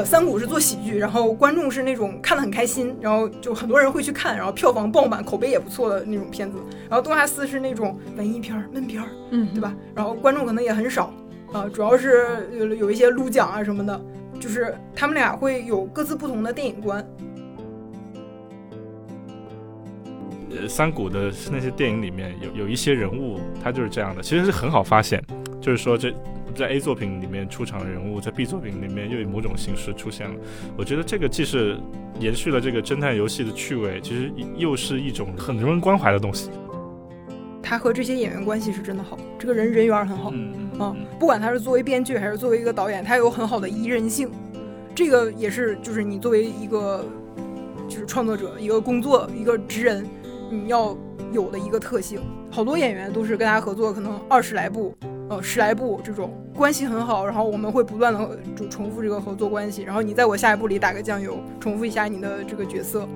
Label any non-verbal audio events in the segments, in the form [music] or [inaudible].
呃，三谷是做喜剧，然后观众是那种看得很开心，然后就很多人会去看，然后票房爆满，口碑也不错的那种片子。然后东哈斯是那种文艺片儿、闷片儿，嗯，对吧？然后观众可能也很少，啊，主要是有有一些撸奖啊什么的，就是他们俩会有各自不同的电影观。呃，三谷的那些电影里面有有一些人物，他就是这样的，其实是很好发现，就是说这在 A 作品里面出场的人物，在 B 作品里面又以某种形式出现了。我觉得这个既是延续了这个侦探游戏的趣味，其实又是一种很容人关怀的东西。他和这些演员关系是真的好，这个人人缘很好，嗯嗯，不管他是作为编剧还是作为一个导演，他有很好的宜人性，这个也是就是你作为一个就是创作者，一个工作一个职人。你要有的一个特性，好多演员都是跟他合作，可能二十来部，呃，十来部这种关系很好，然后我们会不断的就重复这个合作关系，然后你在我下一步里打个酱油，重复一下你的这个角色。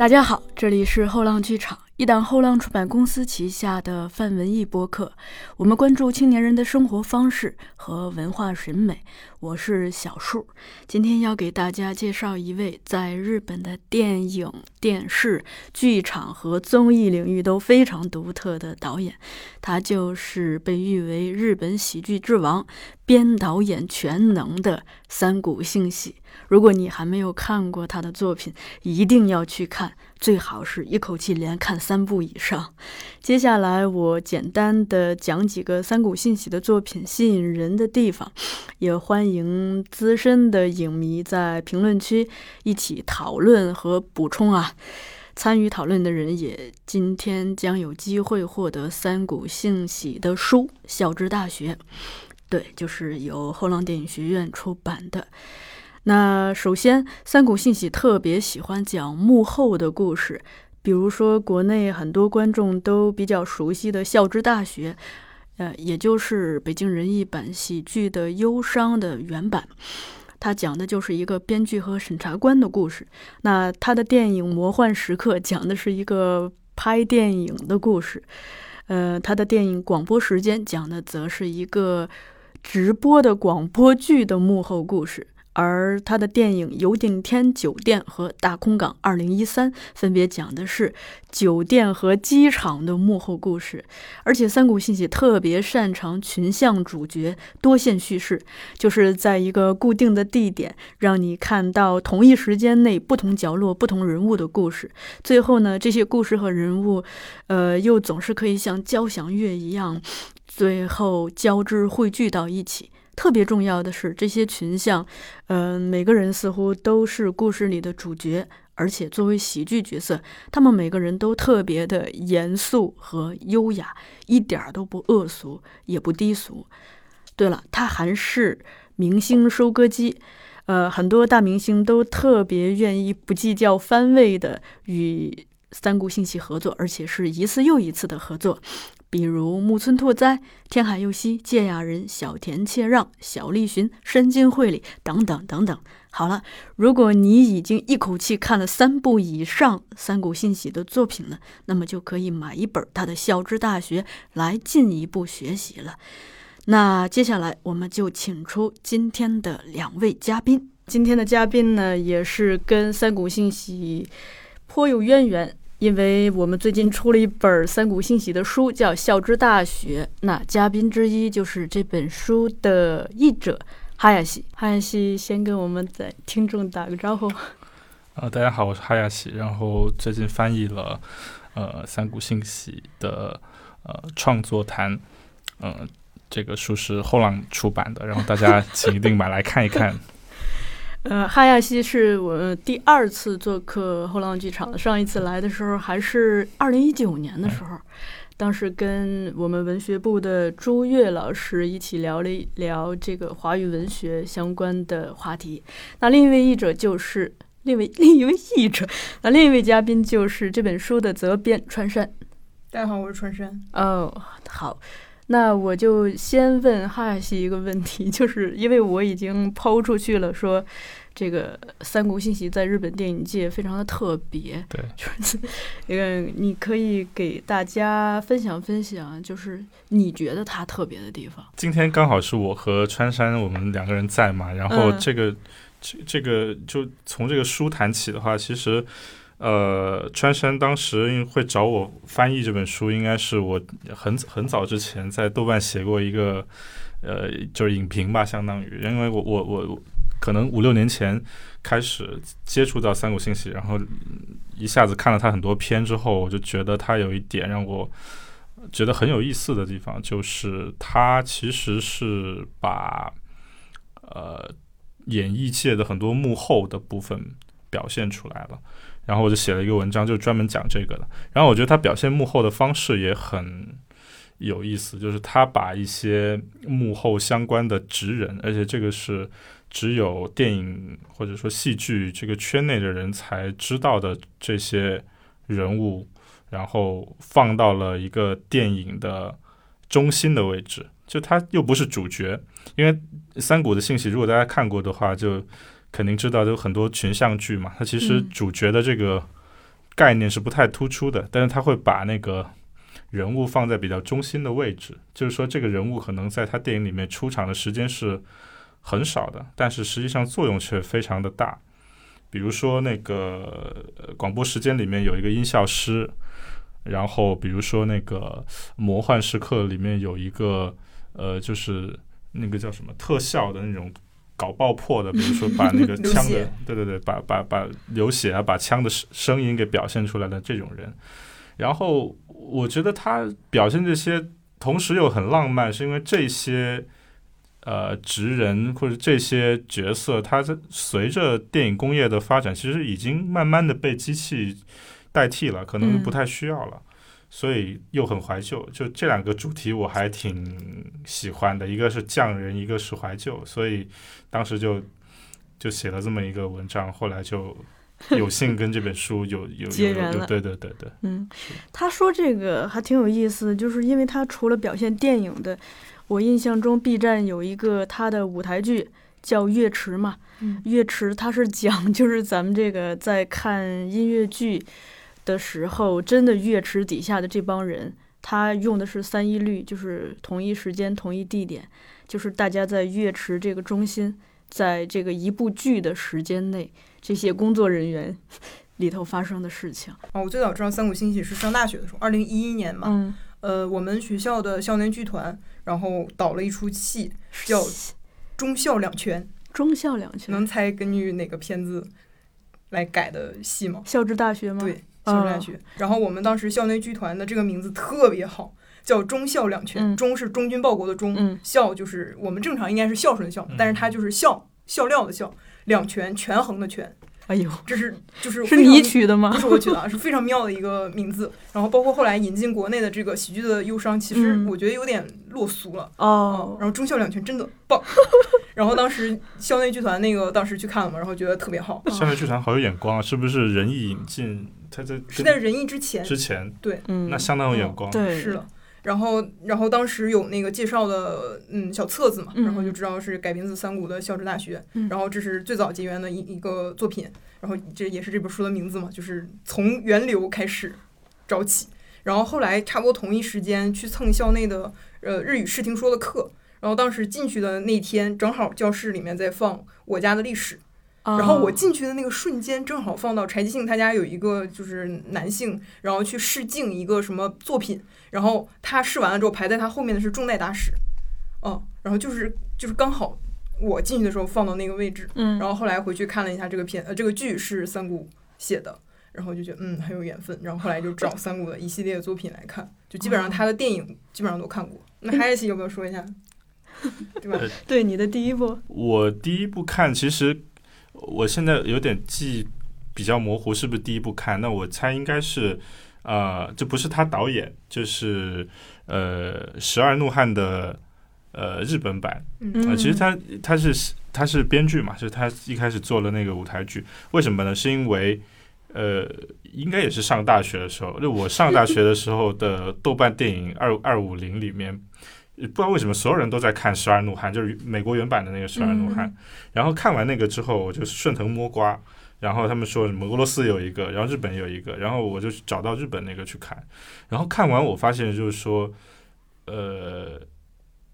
大家好，这里是后浪剧场。一档后浪出版公司旗下的泛文艺播客，我们关注青年人的生活方式和文化审美。我是小树，今天要给大家介绍一位在日本的电影、电视、剧场和综艺领域都非常独特的导演，他就是被誉为日本喜剧之王、编导演全能的三谷幸喜。如果你还没有看过他的作品，一定要去看，最好是一口气连看三部以上。接下来我简单的讲几个三谷信喜的作品吸引人的地方，也欢迎资深的影迷在评论区一起讨论和补充啊。参与讨论的人也今天将有机会获得三谷信喜的书《孝之大学》，对，就是由后浪电影学院出版的。那首先，三谷幸喜特别喜欢讲幕后的故事，比如说国内很多观众都比较熟悉的《孝之大学》，呃，也就是北京人艺版喜剧的《忧伤》的原版。他讲的就是一个编剧和审查官的故事。那他的电影《魔幻时刻》[laughs] 讲的是一个拍电影的故事。呃，他的电影《广播时间》讲的则是一个直播的广播剧的幕后故事。而他的电影《游定天酒店》和《大空港2013》分别讲的是酒店和机场的幕后故事。而且三谷信喜特别擅长群像主角多线叙事，就是在一个固定的地点，让你看到同一时间内不同角落、不同人物的故事。最后呢，这些故事和人物，呃，又总是可以像交响乐一样，最后交织汇聚到一起。特别重要的是，这些群像，嗯，每个人似乎都是故事里的主角，而且作为喜剧角色，他们每个人都特别的严肃和优雅，一点儿都不恶俗，也不低俗。对了，他还是明星收割机，呃，很多大明星都特别愿意不计较番位的与三谷幸喜合作，而且是一次又一次的合作。比如木村拓哉、天海佑希、芥雅人、小田切让、小栗旬、深津绘里等等等等。好了，如果你已经一口气看了三部以上三谷幸喜的作品了，那么就可以买一本他的《孝之大学》来进一步学习了。那接下来我们就请出今天的两位嘉宾。今天的嘉宾呢，也是跟三谷幸喜颇有渊源。因为我们最近出了一本三谷幸喜的书，叫《孝之大学》。那嘉宾之一就是这本书的译者哈亚西。哈亚西先跟我们在听众打个招呼。呃，大家好，我是哈亚西。然后最近翻译了呃三谷幸喜的呃创作谈，嗯，这个书是后浪出版的，然后大家请一定买来看一看。[laughs] 呃，哈亚西是我第二次做客后浪剧场的。上一次来的时候还是二零一九年的时候，当时跟我们文学部的朱越老师一起聊了一聊这个华语文学相关的话题。那另一位译者就是另一位 [laughs] 另一位译者，那另一位嘉宾就是这本书的责编川山。大家好，我是川山。哦，好。那我就先问哈西一个问题，[laughs] 就是因为我已经抛出去了，说这个三国信息在日本电影界非常的特别，对，[laughs] 就是那个你可以给大家分享分享，就是你觉得它特别的地方。今天刚好是我和川山我们两个人在嘛，然后嗯这个、这这个就从这个书谈起的话，其实。呃，川山当时会找我翻译这本书，应该是我很很早之前在豆瓣写过一个，呃，就是影评吧，相当于，因为我我我可能五六年前开始接触到三谷信息，然后一下子看了他很多篇之后，我就觉得他有一点让我觉得很有意思的地方，就是他其实是把呃演艺界的很多幕后的部分表现出来了。然后我就写了一个文章，就专门讲这个的。然后我觉得他表现幕后的方式也很有意思，就是他把一些幕后相关的职人，而且这个是只有电影或者说戏剧这个圈内的人才知道的这些人物，然后放到了一个电影的中心的位置。就他又不是主角，因为三谷的信息，如果大家看过的话，就肯定知道有很多群像剧嘛，它其实嗯主角的这个概念是不太突出的，但是他会把那个人物放在比较中心的位置，就是说这个人物可能在他电影里面出场的时间是很少的，但是实际上作用却非常的大。比如说那个呃广播时间里面有一个音效师，然后比如说那个魔幻时刻里面有一个呃就是那个叫什么特效的那种搞爆破的，比如说把那个 [laughs] 枪的，对对对，把把把流血啊，把枪的声声音给表现出来的这种人。然后我觉得他表现这些，同时又很浪漫，是因为这些呃职人或者这些角色，他在随着电影工业的发展，其实已经慢慢的被机器代替了，可能嗯不太需要了。所以又很怀旧，就这两个主题我还挺喜欢的，一个是匠人，一个是怀旧，所以当时就就写了这么一个文章，后来就有幸跟这本书 [laughs] 有有有有有结缘了。对对对对，嗯，他说这个还挺有意思，就是因为他除了表现电影的，我印象中 B 站有一个他的舞台剧叫《月池》嘛，嗯。乐池他是讲就是咱们这个在看音乐剧的时候，真的乐池底下的这帮人，他用的是三一律，就是同一时间、同一地点，就是大家在乐池这个中心，在这个一部剧的时间内，这些工作人员 [laughs] 里头发生的事情。啊，我最早知道三谷幸喜是上大学的时候，二零一一年嘛。嗯，呃，我们学校的校内剧团，然后导了一出戏叫《忠孝两全》，忠孝两全，能猜根据哪个片子来改的戏吗？孝之大学吗？对，校啊之大学。然后我们当时校内剧团的这个名字特别好，叫忠孝两全。嗯忠是忠君报国的忠，嗯孝就是我们正常应该是孝顺的孝，嗯但是它就是孝孝料的孝，两全权衡的权，哎呦，这是 [laughs] 就是是你取的吗不？是我取的啊，是非常妙的一个名字。然后包括后来引进国内的这个喜剧的忧伤，其实嗯我觉得有点落俗了。嗯哦，然后忠孝两全真的棒。[laughs] 然后当时校内剧团那个当时去看了嘛，然后觉得特别好。校内剧团好有眼光啊，是不是仁义引进？他在是在仁义之前，之前，对嗯，那相当有眼光。对，是的。然后，然后当时有那个介绍的，嗯，小册子嘛，嗯然后就知道是改编自三谷的《孝之大学》嗯然后这是最早结缘的一一个作品，然后这也是这本书的名字嘛，就是从源流开始找起。然后后来差不多同一时间去蹭校内的呃日语视听说的课，然后当时进去的那天正好教室里面在放《我家的历史》，然后我哦进去的那个瞬间，正好放到柴继兴他家有一个就是男性，然后去试镜一个什么作品，然后他试完了之后排在他后面的是重代大使，嗯，然后就是就是刚好我进去的时候放到那个位置，嗯，然后后来回去看了一下这个片，呃，这个剧是三谷写的，然后就觉得嗯很有缘分，然后后来就找三谷的一系列的作品来看，就基本上他的电影基本上都看过。那海西有没有说一下？[laughs] 对吧？对你的第一部，我第一部看，其实我现在有点记比较模糊，是不是第一部看？那我猜应该是，呃，这不是他导演，就是呃《十二怒汉》的呃日本版。嗯呃，其实他他是他是编剧嘛，就是他一开始做了那个舞台剧，为什么呢？是因为呃，应该也是上大学的时候，就我上大学的时候的豆瓣电影二二五零里面不知道为什么所有人都在看《十二怒汉》，就是美国原版的那个《十二怒汉》嗯。然后看完那个之后，我就顺藤摸瓜，然后他们说什么俄罗斯有一个，然后日本有一个，然后我就找到日本那个去看，然后看完我发现就是说，呃，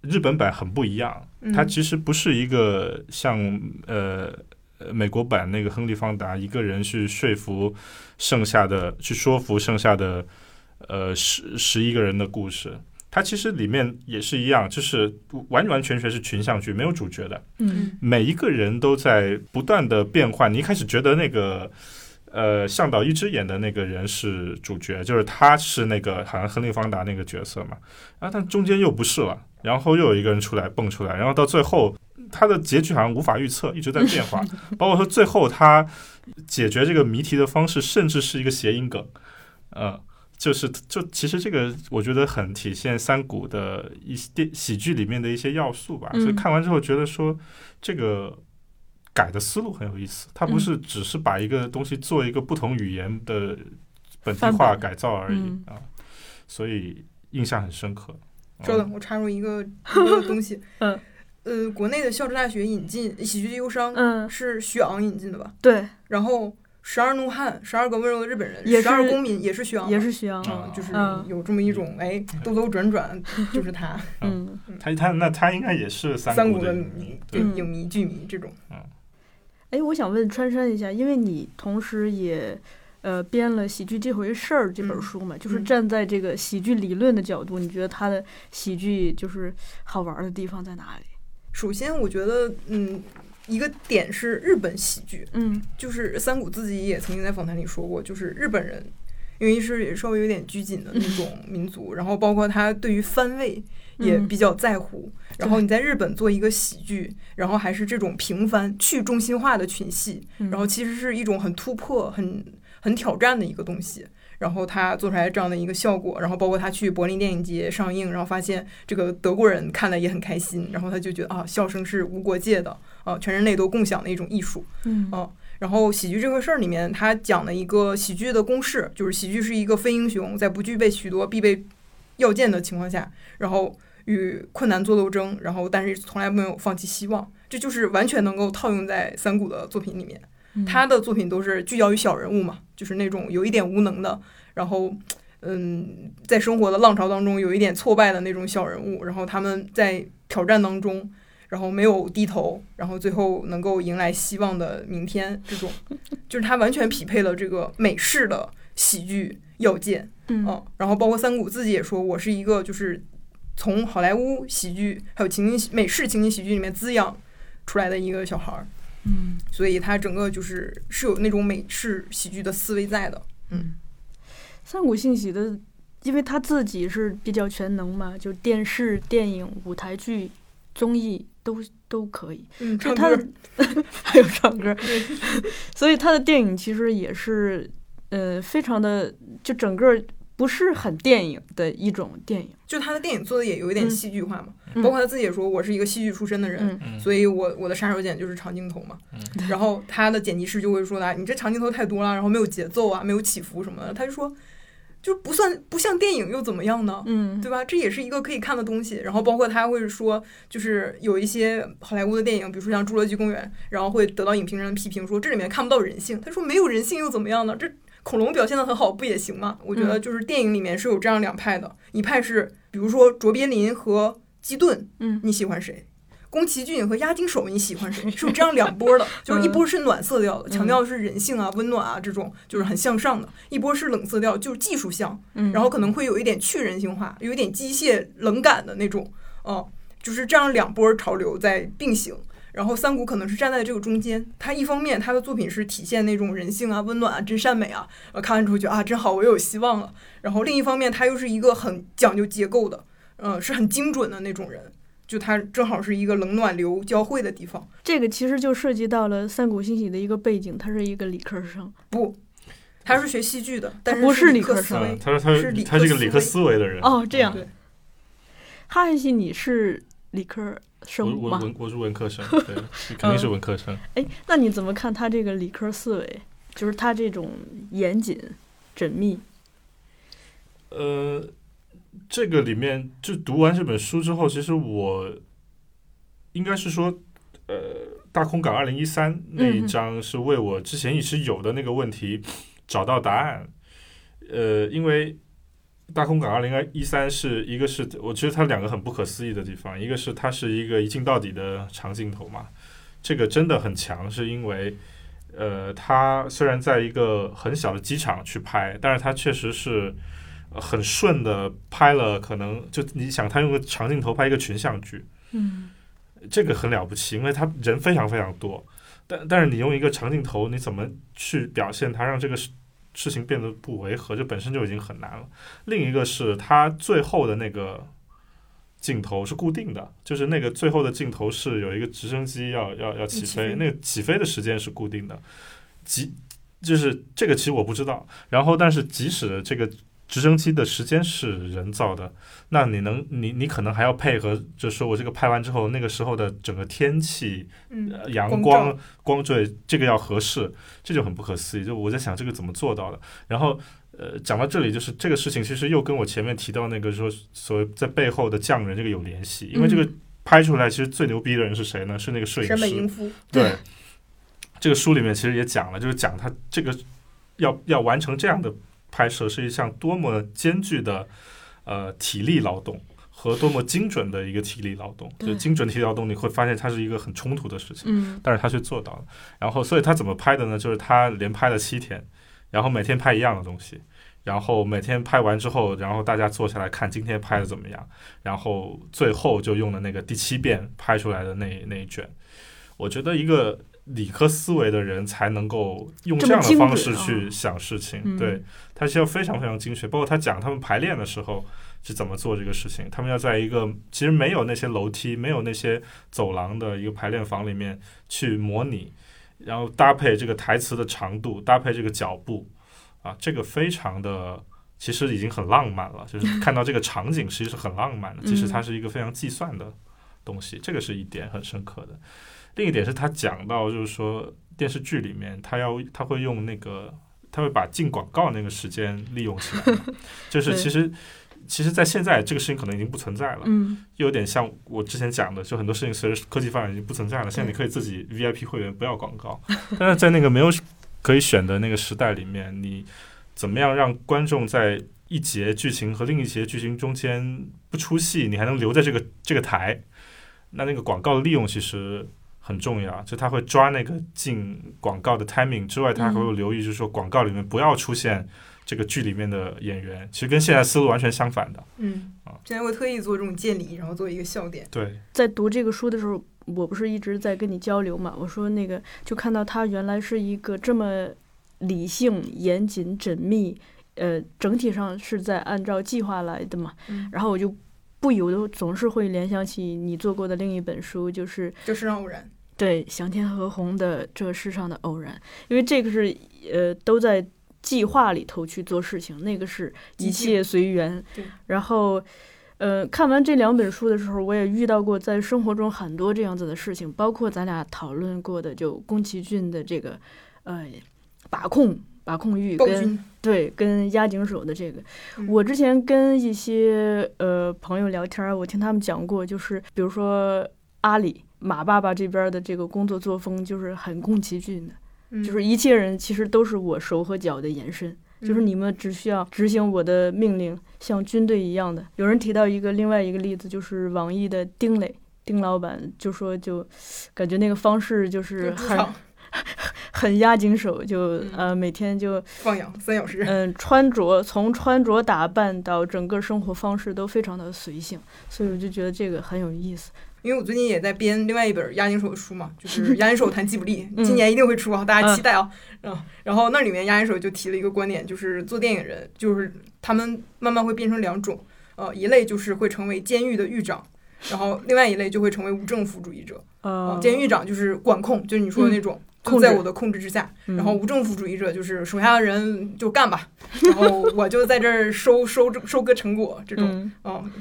日本版很不一样，嗯。它其实不是一个像呃呃美国版那个亨利·方达一个人去说服剩下的，去说服剩下的呃十十一个人的故事。它其实里面也是一样，就是完完全全是群像剧，没有主角的。嗯每一个人都在不断的变换。你一开始觉得那个呃向导一只演的那个人是主角，就是他是那个好像亨利·方达那个角色嘛，然后但中间又不是了，然后又有一个人出来蹦出来，然后到最后他的结局好像无法预测，一直在变化，[laughs] 包括说最后他解决这个谜题的方式，甚至是一个谐音梗，呃。就是就其实这个我觉得很体现三谷的一些电喜剧里面的一些要素吧，嗯所以看完之后觉得说这个改的思路很有意思，它不是只是把一个东西做一个不同语言的本地化改造而已嗯啊，所以印象很深刻。稍等，我插入一个一个东西。[laughs] 嗯。呃，国内的校之大学引进喜剧忧伤嗯，是徐昂引进的吧？对，然后《十二怒汉》《十二个温柔的日本人》也《十二是公民》也是徐昂，也是徐阳。嗯，就是嗯。有这么一种哎兜兜转转，[laughs] 就是他。嗯，他他那他应该也是三三谷的影迷，对。嗯影迷剧迷这种。嗯。哎，我想问川山一下，因为你同时也呃编了《喜剧这回事儿》这本嗯。书嘛，就是嗯。站在这个喜剧理论的角度，你觉得它的喜剧就是好玩的地方在哪里？首先，我觉得嗯，一个点是日本喜剧，嗯就是三谷自己也曾经在访谈里说过，就是日本人，因为是也稍微有点拘谨的那种民族，[laughs] 然后包括他对于番位也嗯比较在乎。然后你在日本做一个喜剧，然后还是这种平凡、去中心化的群戏，嗯然后其实是一种很突破、很很挑战的一个东西。然后他做出来这样的一个效果，然后包括他去柏林电影节上映，然后发现这个德国人看了也很开心，然后他就觉得啊，笑声是无国界的，啊，全人类都共享的一种艺术。嗯啊然后喜剧这个事儿里面，他讲了一个喜剧的公式，就是喜剧是一个非英雄在不具备许多必备要件的情况下，然后与困难做斗争，然后但是从来没有放弃希望，这就是完全能够套用在三谷的作品里面。嗯。他的作品都是聚焦于小人物嘛，就是那种有一点无能的，然后嗯，在生活的浪潮当中有一点挫败的那种小人物，然后他们在挑战当中，然后没有低头，然后最后能够迎来希望的明天，这种。[laughs] 就是他完全匹配了这个美式的喜剧要件。嗯。嗯，然后包括三谷自己也说，我是一个就是从好莱坞喜剧还有情景美式情景喜剧里面滋养出来的一个小孩儿，嗯。所以他整个就是是有那种美式喜剧的思维在的。嗯。三谷幸喜的，因为他自己是比较全能嘛，就电视、电影、舞台剧、综艺都都可以。嗯，唱歌。的 [laughs] 还有唱歌，所以他的电影其实也是呃非常的，就整个不是很电影的一种电影。就他的电影做的也有一点嗯戏剧化嘛，嗯包括他自己也说，我是一个戏剧出身的人，所以我我的杀手锏就是长镜头嘛。嗯然后他的剪辑师就会说他，你这长镜头太多了，然后没有节奏啊，没有起伏什么的。他就说，就不算不像电影又怎么样呢？嗯对吧？这也是一个可以看的东西。然后包括他会说，就是有一些好莱坞的电影，比如说像《侏罗纪公园》，然后会得到影评人的批评，说这里面看不到人性。他说没有人性又怎么样呢？这恐龙表现的很好，不也行吗？我觉得嗯就是电影里面是有这样两派的，一派是比如说卓别林和基顿，嗯你喜欢谁？宫崎骏和押井守你喜欢谁？[laughs] 是有这样两波的，[laughs] 就是一波是暖色调的，强调的是人性啊、温暖啊这种，就是很向上的；一波是冷色调，就是技术向，嗯，然后可能会有一点去人性化，有一点机械冷感的那种，哦，就是这样两波潮流在并行。然后三谷可能是站在这个中间，他一方面他的作品是体现那种人性啊、温暖啊、真善美啊，呃，看完之后觉得啊真好，我又有希望了。然后另一方面，他又是一个很讲究结构的，嗯、是很精准的那种人，就他正好是一个冷暖流交汇的地方。这个其实就涉及到了三谷幸喜的一个背景，他是一个理科生。不，他是学戏剧的，但不是是理科生他说他是理他是个理科科思维的人。哦，这样对。哈汉系你是理科生吗？我我文我是文科生，[laughs] 对，肯定是文科生。哎，那你怎么看他这个理科思维？就是他这种严谨、缜密。呃，这个里面就读完这本书之后，其实我应该是说，呃，大空港二零一三那一章是为我之前一直有的那个问题找到答案。呃，因为大空港二零一三是一个是我觉得它两个很不可思议的地方，一个是它是一个一镜到底的长镜头嘛，这个真的很强，是因为呃，它虽然在一个很小的机场去拍，但是它确实是很顺的拍了，可能就你想，他用个长镜头拍一个群像剧，嗯，这个很了不起，因为他人非常非常多，但但是你用一个长镜头，你怎么去表现它，让这个事事情变得不违和，这本身就已经很难了。另一个是他最后的那个镜头是固定的，就是那个最后的镜头是有一个直升机要要要起飞，起飞那个起飞的时间是固定的，即就是这个其实我不知道。然后，但是即使这个直升机的时间是人造的，那你能你你可能还要配合，就是说我这个拍完之后，那个时候的整个天气、嗯，呃阳光光照光对这个要合适，这就很不可思议。就我在想这个怎么做到的。然后呃，讲到这里，就是这个事情其实又跟我前面提到那个说所谓在背后的匠人这个有联系，因为这个拍出来其实最牛逼的人是谁呢？是那个摄影师。对，这个书里面其实也讲了，就是讲他这个要要完成这样的拍摄是一项多么艰巨的呃体力劳动和多么精准的一个体力劳动。就精准体力劳动，你会发现它是一个很冲突的事情，嗯但是他却做到了。然后，所以他怎么拍的呢？就是他连拍了七天，然后每天拍一样的东西。然后每天拍完之后，然后大家坐下来看今天拍的怎么样，然后最后就用的那个第七遍拍出来的那那一卷。我觉得一个理科思维的人才能够用这这样的方式去想事情，嗯对，他是要非常非常精确。包括他讲他们排练的时候是怎么做这个事情，他们要在一个其实没有那些楼梯、没有那些走廊的一个排练房里面去模拟，然后搭配这个台词的长度，搭配这个脚步，啊，这个非常的。其实已经很浪漫了，就是看到这个场景，其实是很浪漫的。[laughs] 其实它是一个非常计算的东西，这个是一点很深刻的。另一点是他讲到，就是说电视剧里面，他要他会用那个，他会把进广告那个时间利用起来，[laughs] 就是其实其实，在现在这个事情可能已经不存在了，嗯有点像我之前讲的，就很多事情随着科技发展已经不存在了。现在你可以自己 VIP 会员不要广告，[laughs] 但是在那个没有可以选的那个时代里面，你怎么样让观众在一节剧情和另一节剧情中间不出戏，你还能留在这个这个台？那那个广告的利用其实很重要，就他会抓那个进广告的 timing 之外，他还会留意，就是说广告里面不要出现这个剧里面的演员，其实跟现在思路完全相反的。嗯啊，现在会特意做这种建立，然后做一个笑点。对，在读这个书的时候，我不是一直在跟你交流嘛？我说那个就看到他原来是一个这么理性、严谨、缜密，呃，整体上是在按照计划来的嘛。嗯，然后我就不由得总是会联想起你做过的另一本书，就是就是让偶然。对翔天和红的《这世上的偶然》，因为这个是呃都在计划里头去做事情，那个是一切随缘。对。然后，呃，看完这两本书的时候，我也遇到过在生活中很多这样子的事情，包括咱俩讨论过的，就宫崎骏的这个呃把控把控欲跟，对，跟押井守的这个，嗯。我之前跟一些呃朋友聊天儿，我听他们讲过，就是比如说阿里马爸爸这边的这个工作作风，就是很宫崎骏的，嗯就是一切人其实都是我手和脚的延伸，就是嗯你们只需要执行我的命令，像军队一样的。有人提到一个另外一个例子，就是网易的丁磊。丁老板就说，就感觉那个方式就是很 [laughs] 很压紧手，就嗯呃每天就放养三小时。嗯，穿着从穿着打扮到整个生活方式都非常的随性，所以我就觉得这个很有意思。因为我最近也在编另外一本押井守的书嘛，就是 [laughs] 押井守谈吉卜力，嗯今年一定会出啊，大家期待啊。嗯，然后那里面押井守就提了一个观点，就是做电影人，就是他们慢慢会变成两种，呃，一类就是会成为监狱的狱长，然后另外一类就会成为无政府主义者。监狱长就是管控，就是你说的那种。就控在我的控制之下，嗯然后无政府主义者就是手下的人就干吧，然后我就在这儿收收收割成果，这种，嗯嗯，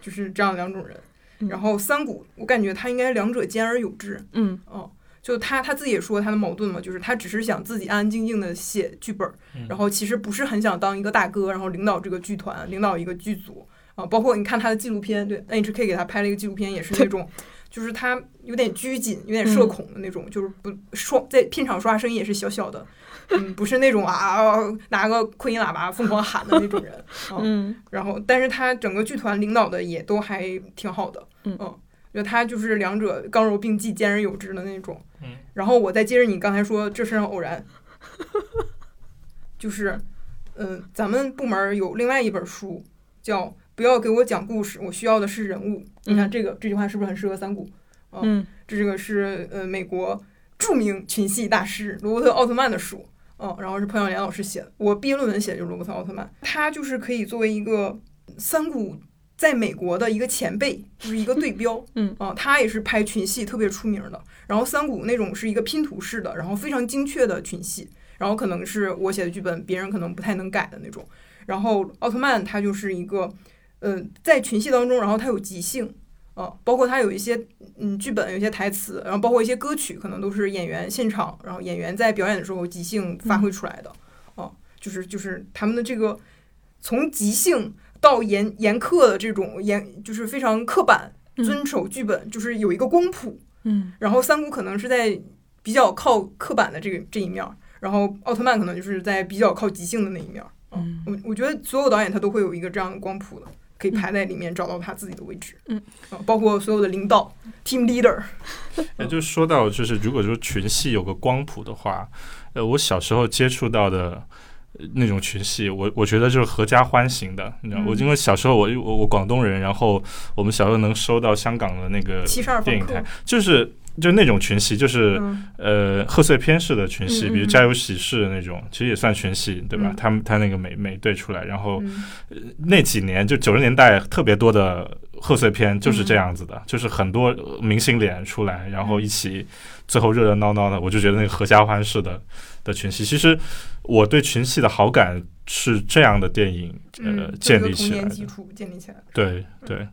就是这样两种人。嗯然后三谷，我感觉他应该两者兼而有之。嗯哦，就他他自己也说他的矛盾嘛，就是他只是想自己安安静静的写剧本然后其实不是很想当一个大哥，然后领导这个剧团，领导一个剧组。啊，包括你看他的纪录片，对 NHK 给他拍了一个纪录片，也是那种，就是他有点拘谨、有点社恐的那种，就是不说在片场说话声音也是小小的，嗯，不是那种啊拿个扩音喇叭疯狂喊的那种人，[laughs] 啊嗯然后，但是他整个剧团领导的也都还挺好的，嗯我觉得他就是两者刚柔并济、兼而有之的那种。嗯，然后我再接着你刚才说这身上偶然，就是，嗯、咱们部门有另外一本书叫《不要给我讲故事，我需要的是人物》。你看嗯这个这句话是不是很适合三谷？嗯这个是呃美国著名群戏大师罗伯特奥特曼的书，嗯，然后是彭晓莲老师写的。我毕业论文写的就是罗伯特奥特曼，他就是可以作为一个三谷在美国的一个前辈，就是一个对标，嗯啊，他也是拍群戏特别出名的。然后三谷那种是一个拼图式的，然后非常精确的群戏，然后可能是我写的剧本，别人可能不太能改的那种。然后奥特曼他就是一个，嗯、在群戏当中，然后他有即兴。啊，包括他有一些嗯剧本，有一些台词，然后包括一些歌曲，可能都是演员现场，然后演员在表演的时候即兴发挥出来的。啊、就是就是他们的这个从即兴到严严苛的这种严，就是非常刻板，嗯遵守剧本，就是有一个光谱。嗯然后三谷可能是在比较靠刻板的这个这一面，然后奥特曼可能就是在比较靠即兴的那一面。嗯我我觉得所有导演他都会有一个这样的光谱的，可以排在里面找到他自己的位置。嗯啊，包括所有的领导 team leader。[laughs] 也就是说到，就是如果说群戏有个光谱的话，呃，我小时候接触到的呃那种群戏，我我觉得就是合家欢型的，你知道，嗯。我因为小时候我我我广东人，然后我们小时候能收到香港的那个电影台，就是就那种群戏，就是。嗯。呃，贺岁片式的群戏，比如《家有喜事》那种，其实也算群戏，对吧？嗯。他们他那个美美队出来，然后嗯。那几年就九十年代特别多的贺岁片就是嗯这样子的，就是很多呃明星脸出来，然后一起最后热热闹闹的，我就觉得那个合家欢式的的群戏，其实我对群戏的好感是这样的电影呃嗯，建立起来的，基础建立起来的。对对，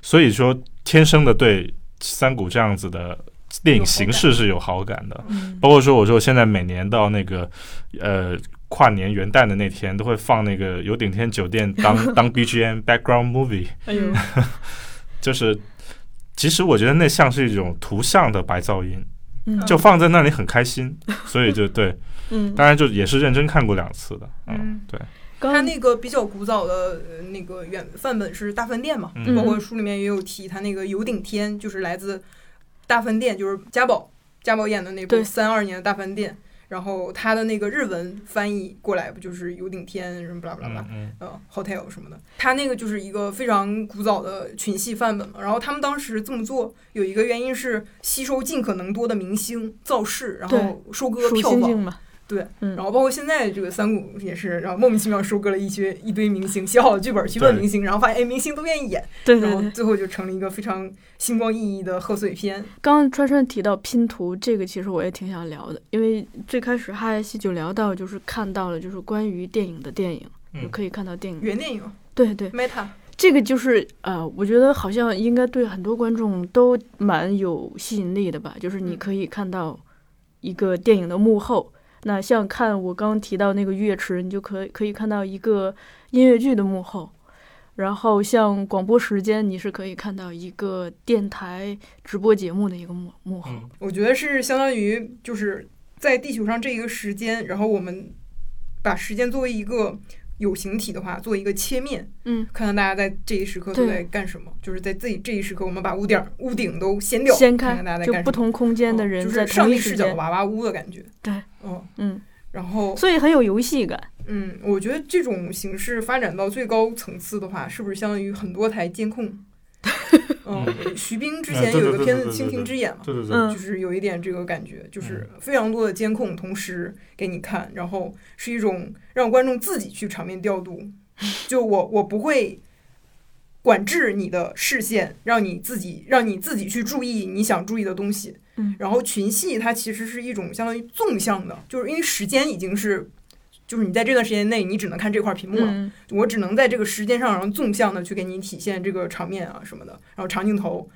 所以说天生的对三谷这样子的电影形式是有好感的。嗯包括说，我说现在每年到那个呃跨年元旦的那天，都会放那个有顶天酒店当 [laughs] 当 BGM background movie，哎呦 [laughs] 就是其实我觉得那像是一种图像的白噪音，嗯就放在那里很开心，所以就对，[laughs] 嗯，当然就也是认真看过两次的，嗯嗯，对，刚他那个比较古早的呃那个原范本是大饭店嘛，嗯包括书里面也有提，他那个有顶天就是来自大饭店，就是家宝家宝演的那部对三二年的大饭店，然后他的那个日文翻译过来不就是有顶天什么巴拉巴拉巴拉嗯。嗯呃，hotel 什么的，他那个就是一个非常古早的群戏范本嘛。然后他们当时这么做有一个原因是吸收尽可能多的明星造势，然后收割票房。对，嗯，然后包括现在这个三谷也是，然后莫名其妙收割了一些一堆明星，写好的剧本去问明星，然后发现哎明星都愿意演，对对对。然后最后就成了一个非常星光熠熠的贺岁片。刚刚川川提到拼图，这个其实我也挺想聊的，因为最开始哈耶西就聊到，就是看到了就是关于电影的电影，嗯就可以看到电影。原电影对对，Meta，这个就是呃，我觉得好像应该对很多观众都蛮有吸引力的吧，就是你嗯可以看到一个电影的幕后。那像看我刚刚提到那个月池，你就可可以看到一个音乐剧的幕后。然后像广播时间，你是可以看到一个电台直播节目的一个幕幕后。嗯我觉得是相当于就是在地球上这一个时间，然后我们把时间作为一个有形体的话，做一个切面，嗯，看看大家在这一时刻都在干什么。就是在自己这一时刻，我们把屋顶屋顶都掀掉，掀开看看大家在就干什么。不同空间的嗯人在就是上帝视角的娃娃屋的感觉。对，嗯，嗯，然后所以很有游戏感。嗯，我觉得这种形式发展到最高层次的话，是不是相当于很多台监控？[laughs] 嗯，徐冰之前有一个片子《蜻蜓之眼》嘛，对对对，嗯就是有一点这个感觉，就是非常多的监控同时给你看，然后是一种让观众自己去场面调度。就我我不会管制你的视线，让你自己让你自己去注意你想注意的东西。嗯然后群戏它其实是一种相当于纵向的，就是因为时间已经是。就是你在这段时间内，你只能看这块屏幕了，嗯我只能在这个时间上，然后纵向的去给你体现这个场面啊什么的，然后长镜头，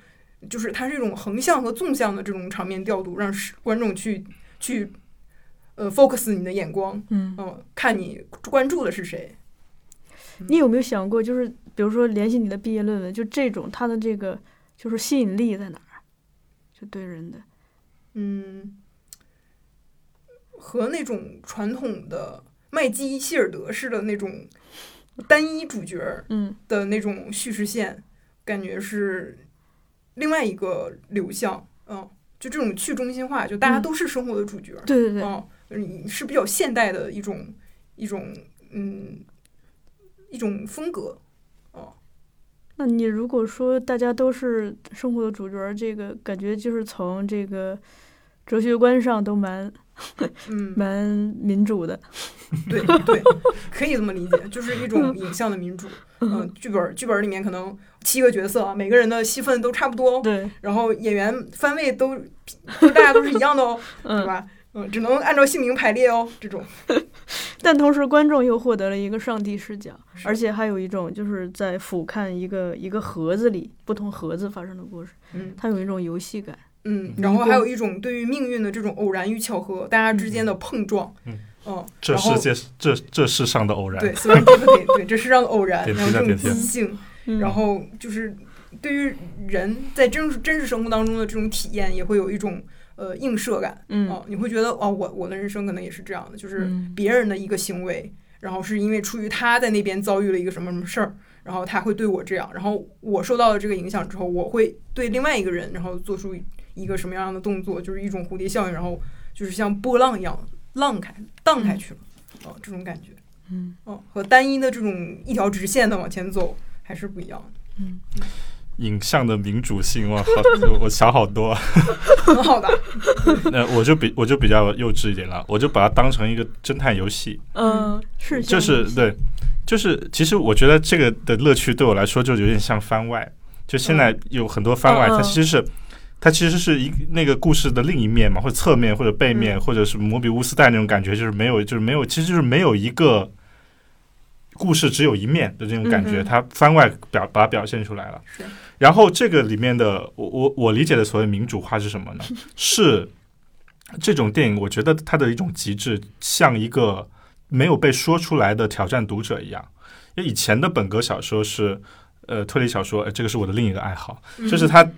就是它是一种横向和纵向的这种场面调度，让观众去去呃 focus 你的眼光，嗯，嗯、看你关注的是谁。你有没有想过，就是比如说联系你的毕业论文，就这种它的这个就是吸引力在哪儿？就对人的，嗯，和那种传统的麦基希尔德式的那种单一主角儿嗯的那种叙事线，感觉是另外一个流向。嗯，就这种去中心化，就大家嗯都是生活的主角儿。对对对，嗯，嗯是比较现代的一种一种嗯一种风格。那你如果说大家都是生活的主角儿，这个感觉就是从这个哲学观上都蛮嗯，蛮民主的。对对，可以这么理解，就是一种影像的民主。嗯，剧本剧本里面可能七个角色啊，每个人的戏份都差不多，对，然后演员番位都就大家都是一样的哦，[laughs] 对嗯，吧？嗯，只能按照姓名排列哦，这种。[laughs] 但同时观众又获得了一个上帝视角，而且还有一种就是在俯瞰一个一个盒子里不同盒子发生的故事，嗯它有一种游戏感。嗯，然后还有一种对于命运的这种偶然与巧合，大家之间的碰撞。嗯。嗯，然后这世界这这世上的偶然，对 serendipity，对，这世上的偶然，然后这种了点题了。即兴，嗯。然后就是对于人在真实真实生活当中的这种体验，也会有一种呃映射感。嗯。哦，你会觉得哦，我我的人生可能也是这样的，就是嗯。别人的一个行为，然后是因为出于他在那边遭遇了一个什么什么事儿，然后他会对我这样，然后我受到了这个影响之后，我会对另外一个人，然后做出一个什么样的动作，就是一种蝴蝶效应，然后就是像波浪一样浪开荡开去了，哦，这种感觉，嗯。哦，和单一的这种一条直线的往前走还是不一样的，嗯，影像的民主性哇，好，我我想好多。啊。很好的，[laughs] 那我就比我就比较幼稚一点了，我就把它当成一个侦探游戏，嗯，是就是对，就是其实我觉得这个的乐趣对我来说就有点像番外，就现在有很多番外，它其实是。它其实是一那个故事的另一面嘛，或者侧面，或者背面，嗯或者是摩比乌斯带那种感觉，就是没有，就是没有，其实就是没有一个故事只有一面的这种感觉。它番外表把它表现出来了。然后这个里面的我我我理解的所谓民主化是什么呢？[laughs] 是这种电影，我觉得它的一种极致，像一个没有被说出来的挑战读者一样。因为以前的本格小说是呃推理小说，呃这个是我的另一个爱好，嗯就是它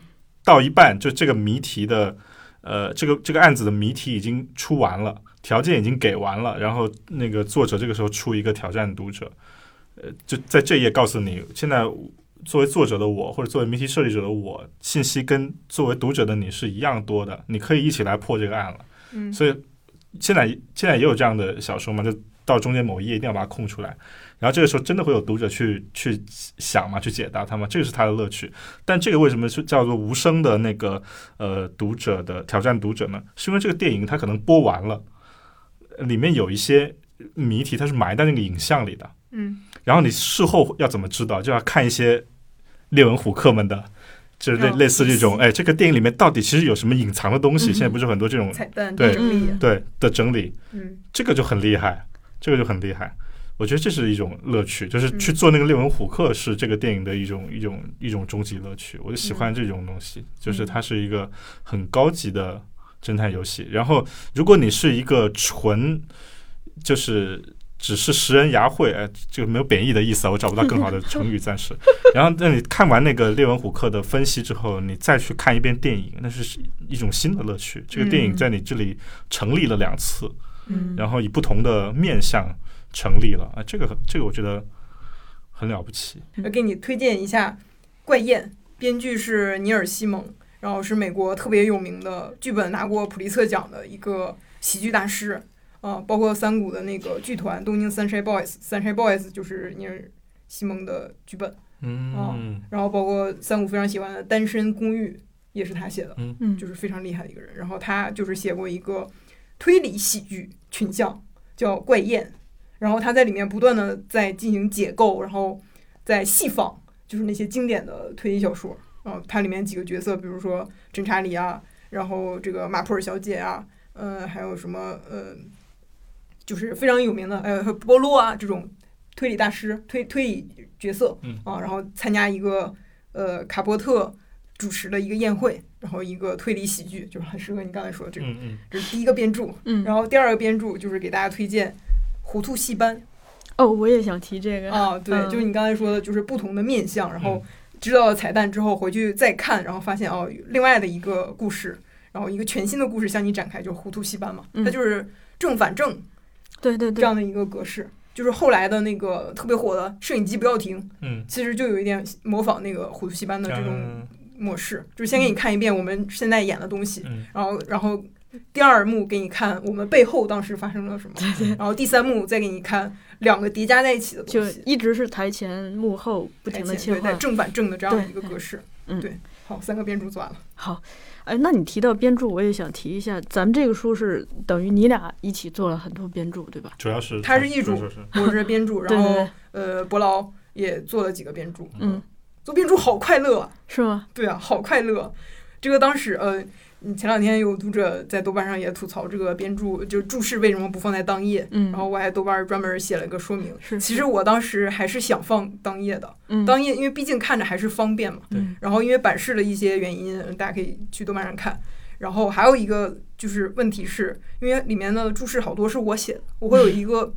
到一半就这个谜题的呃这个这个案子的谜题已经出完了，条件已经给完了，然后那个作者这个时候出一个挑战读者，呃就在这页告诉你，现在作为作者的我或者作为谜题设计者的我，信息跟作为读者的你是一样多的，你可以一起来破这个案了。嗯，所以现在现在也有这样的小说嘛，就到中间某一页一定要把它空出来，然后这个时候真的会有读者去去想嘛，去解答它嘛，这个是它的乐趣。但这个为什么是叫做无声的那个呃读者的挑战读者呢？是因为这个电影它可能播完了，呃里面有一些谜题它是埋在那个影像里的，嗯然后你事后要怎么知道，就要看一些列文虎克们的。就是类哦类似这种，哎，这个电影里面到底其实有什么隐藏的东西？嗯现在不是很多这种彩蛋对，嗯对的整理，嗯这个就很厉害，这个就很厉害。我觉得这是一种乐趣，就是嗯去做那个列文虎克是这个电影的一种一种一种终极乐趣。我就喜欢这种东西，就是它是一个很高级的侦探游戏。然后，如果你是一个纯就是只是识人牙慧，哎，这个没有贬义的意思啊，我找不到更好的成语，暂时。[laughs] 然后，那你看完那个列文虎克的分析之后，你再去看一遍电影，那是一种新的乐趣。这个电影嗯在你这里成立了两次。嗯，然后以不同的面向成立了啊，这个这个我觉得很了不起。要给你推荐一下《怪宴》，编剧是尼尔·西蒙，然后是美国特别有名的剧本拿过普利策奖的一个喜剧大师。啊、包括三谷的那个剧团东京 Sunshine Boys，Sunshine Boys 就是尼尔·西蒙的剧本。嗯然后包括三谷非常喜欢的《单身公寓》也是他写的，嗯，就是非常厉害的一个人。然后他就是写过一个推理喜剧群像，叫《怪宴》，然后他在里面不断的在进行解构，然后在细仿，就是那些经典的推理小说。然后它里面几个角色，比如说侦查里啊，然后这个马普尔小姐啊，呃，还有什么呃，就是非常有名的，呃，波洛啊这种推理大师、推推理角色，嗯啊，然后参加一个呃卡波特主持的一个宴会，然后一个推理喜剧，就是很适合你刚才说的这个。嗯嗯。这是第一个编著，嗯，然后第二个编著就是给大家推荐《糊涂戏班》，哦，我也想提这个啊，对，嗯。就是你刚才说的，就是不同的面相，然后嗯。知道了彩蛋之后回去再看，然后发现哦，另外的一个故事，然后一个全新的故事向你展开，就是糊涂戏班嘛，嗯。它就是正反正对对对，这样的一个格式。就是后来的那个特别火的摄影机不要停，嗯，其实就有一点模仿那个糊涂戏班的这种嗯模式，就是先给你看一遍我们现在演的东西，嗯然后然后第二幕给你看我们背后当时发生了什么，然后第三幕再给你看两个叠加在一起的就东西，一直是台前幕后不停的切换。正反正的这样的一个格式。嗯对，好，三个编著做完了。好，哎，那你提到编著，我也想提一下，咱们这个书是等于你俩一起做了很多编著，对吧？主要是他是译主是是我是编著，[laughs] 然后对对对，呃，伯劳也做了几个编著。嗯，做编注好快乐啊！是吗？对啊，好快乐。这个当时呃，嗯前两天有读者在豆瓣上也吐槽这个编注，就注释为什么不放在当页。嗯，然后我还豆瓣专门写了一个说明。是，其实我当时还是想放当页的，嗯，当页因为毕竟看着还是方便嘛。嗯然后因为版式的一些原因，大家可以去豆瓣上看。然后还有一个就是问题是，因为里面的注释好多是我写的，我会有一个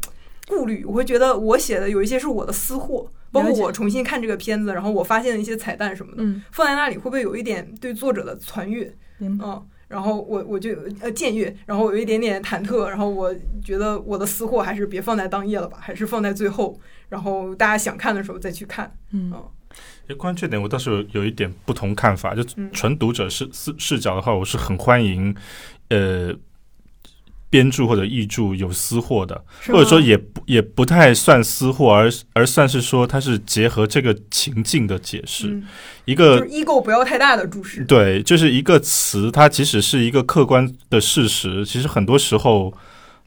顾虑，我会觉得我写的有一些是我的私货，包括我重新看这个片子，然后我发现了一些彩蛋什么的，嗯，放在那里会不会有一点对作者的传阅？嗯，然后我我就呃僭越，然后我有一点点忐忑，然后我觉得我的私货还是别放在当夜了吧，还是放在最后，然后大家想看的时候再去看。嗯诶关于这点，我倒是有有一点不同看法。就嗯纯读者视视视角的话，我是很欢迎，呃，编著或者译著有私货的，或者说也不也不太算私货，而而算是说它是结合这个情境的解释。嗯，一个就是不要太大的注释。对，就是一个词，它即使是一个客观的事实，其实很多时候，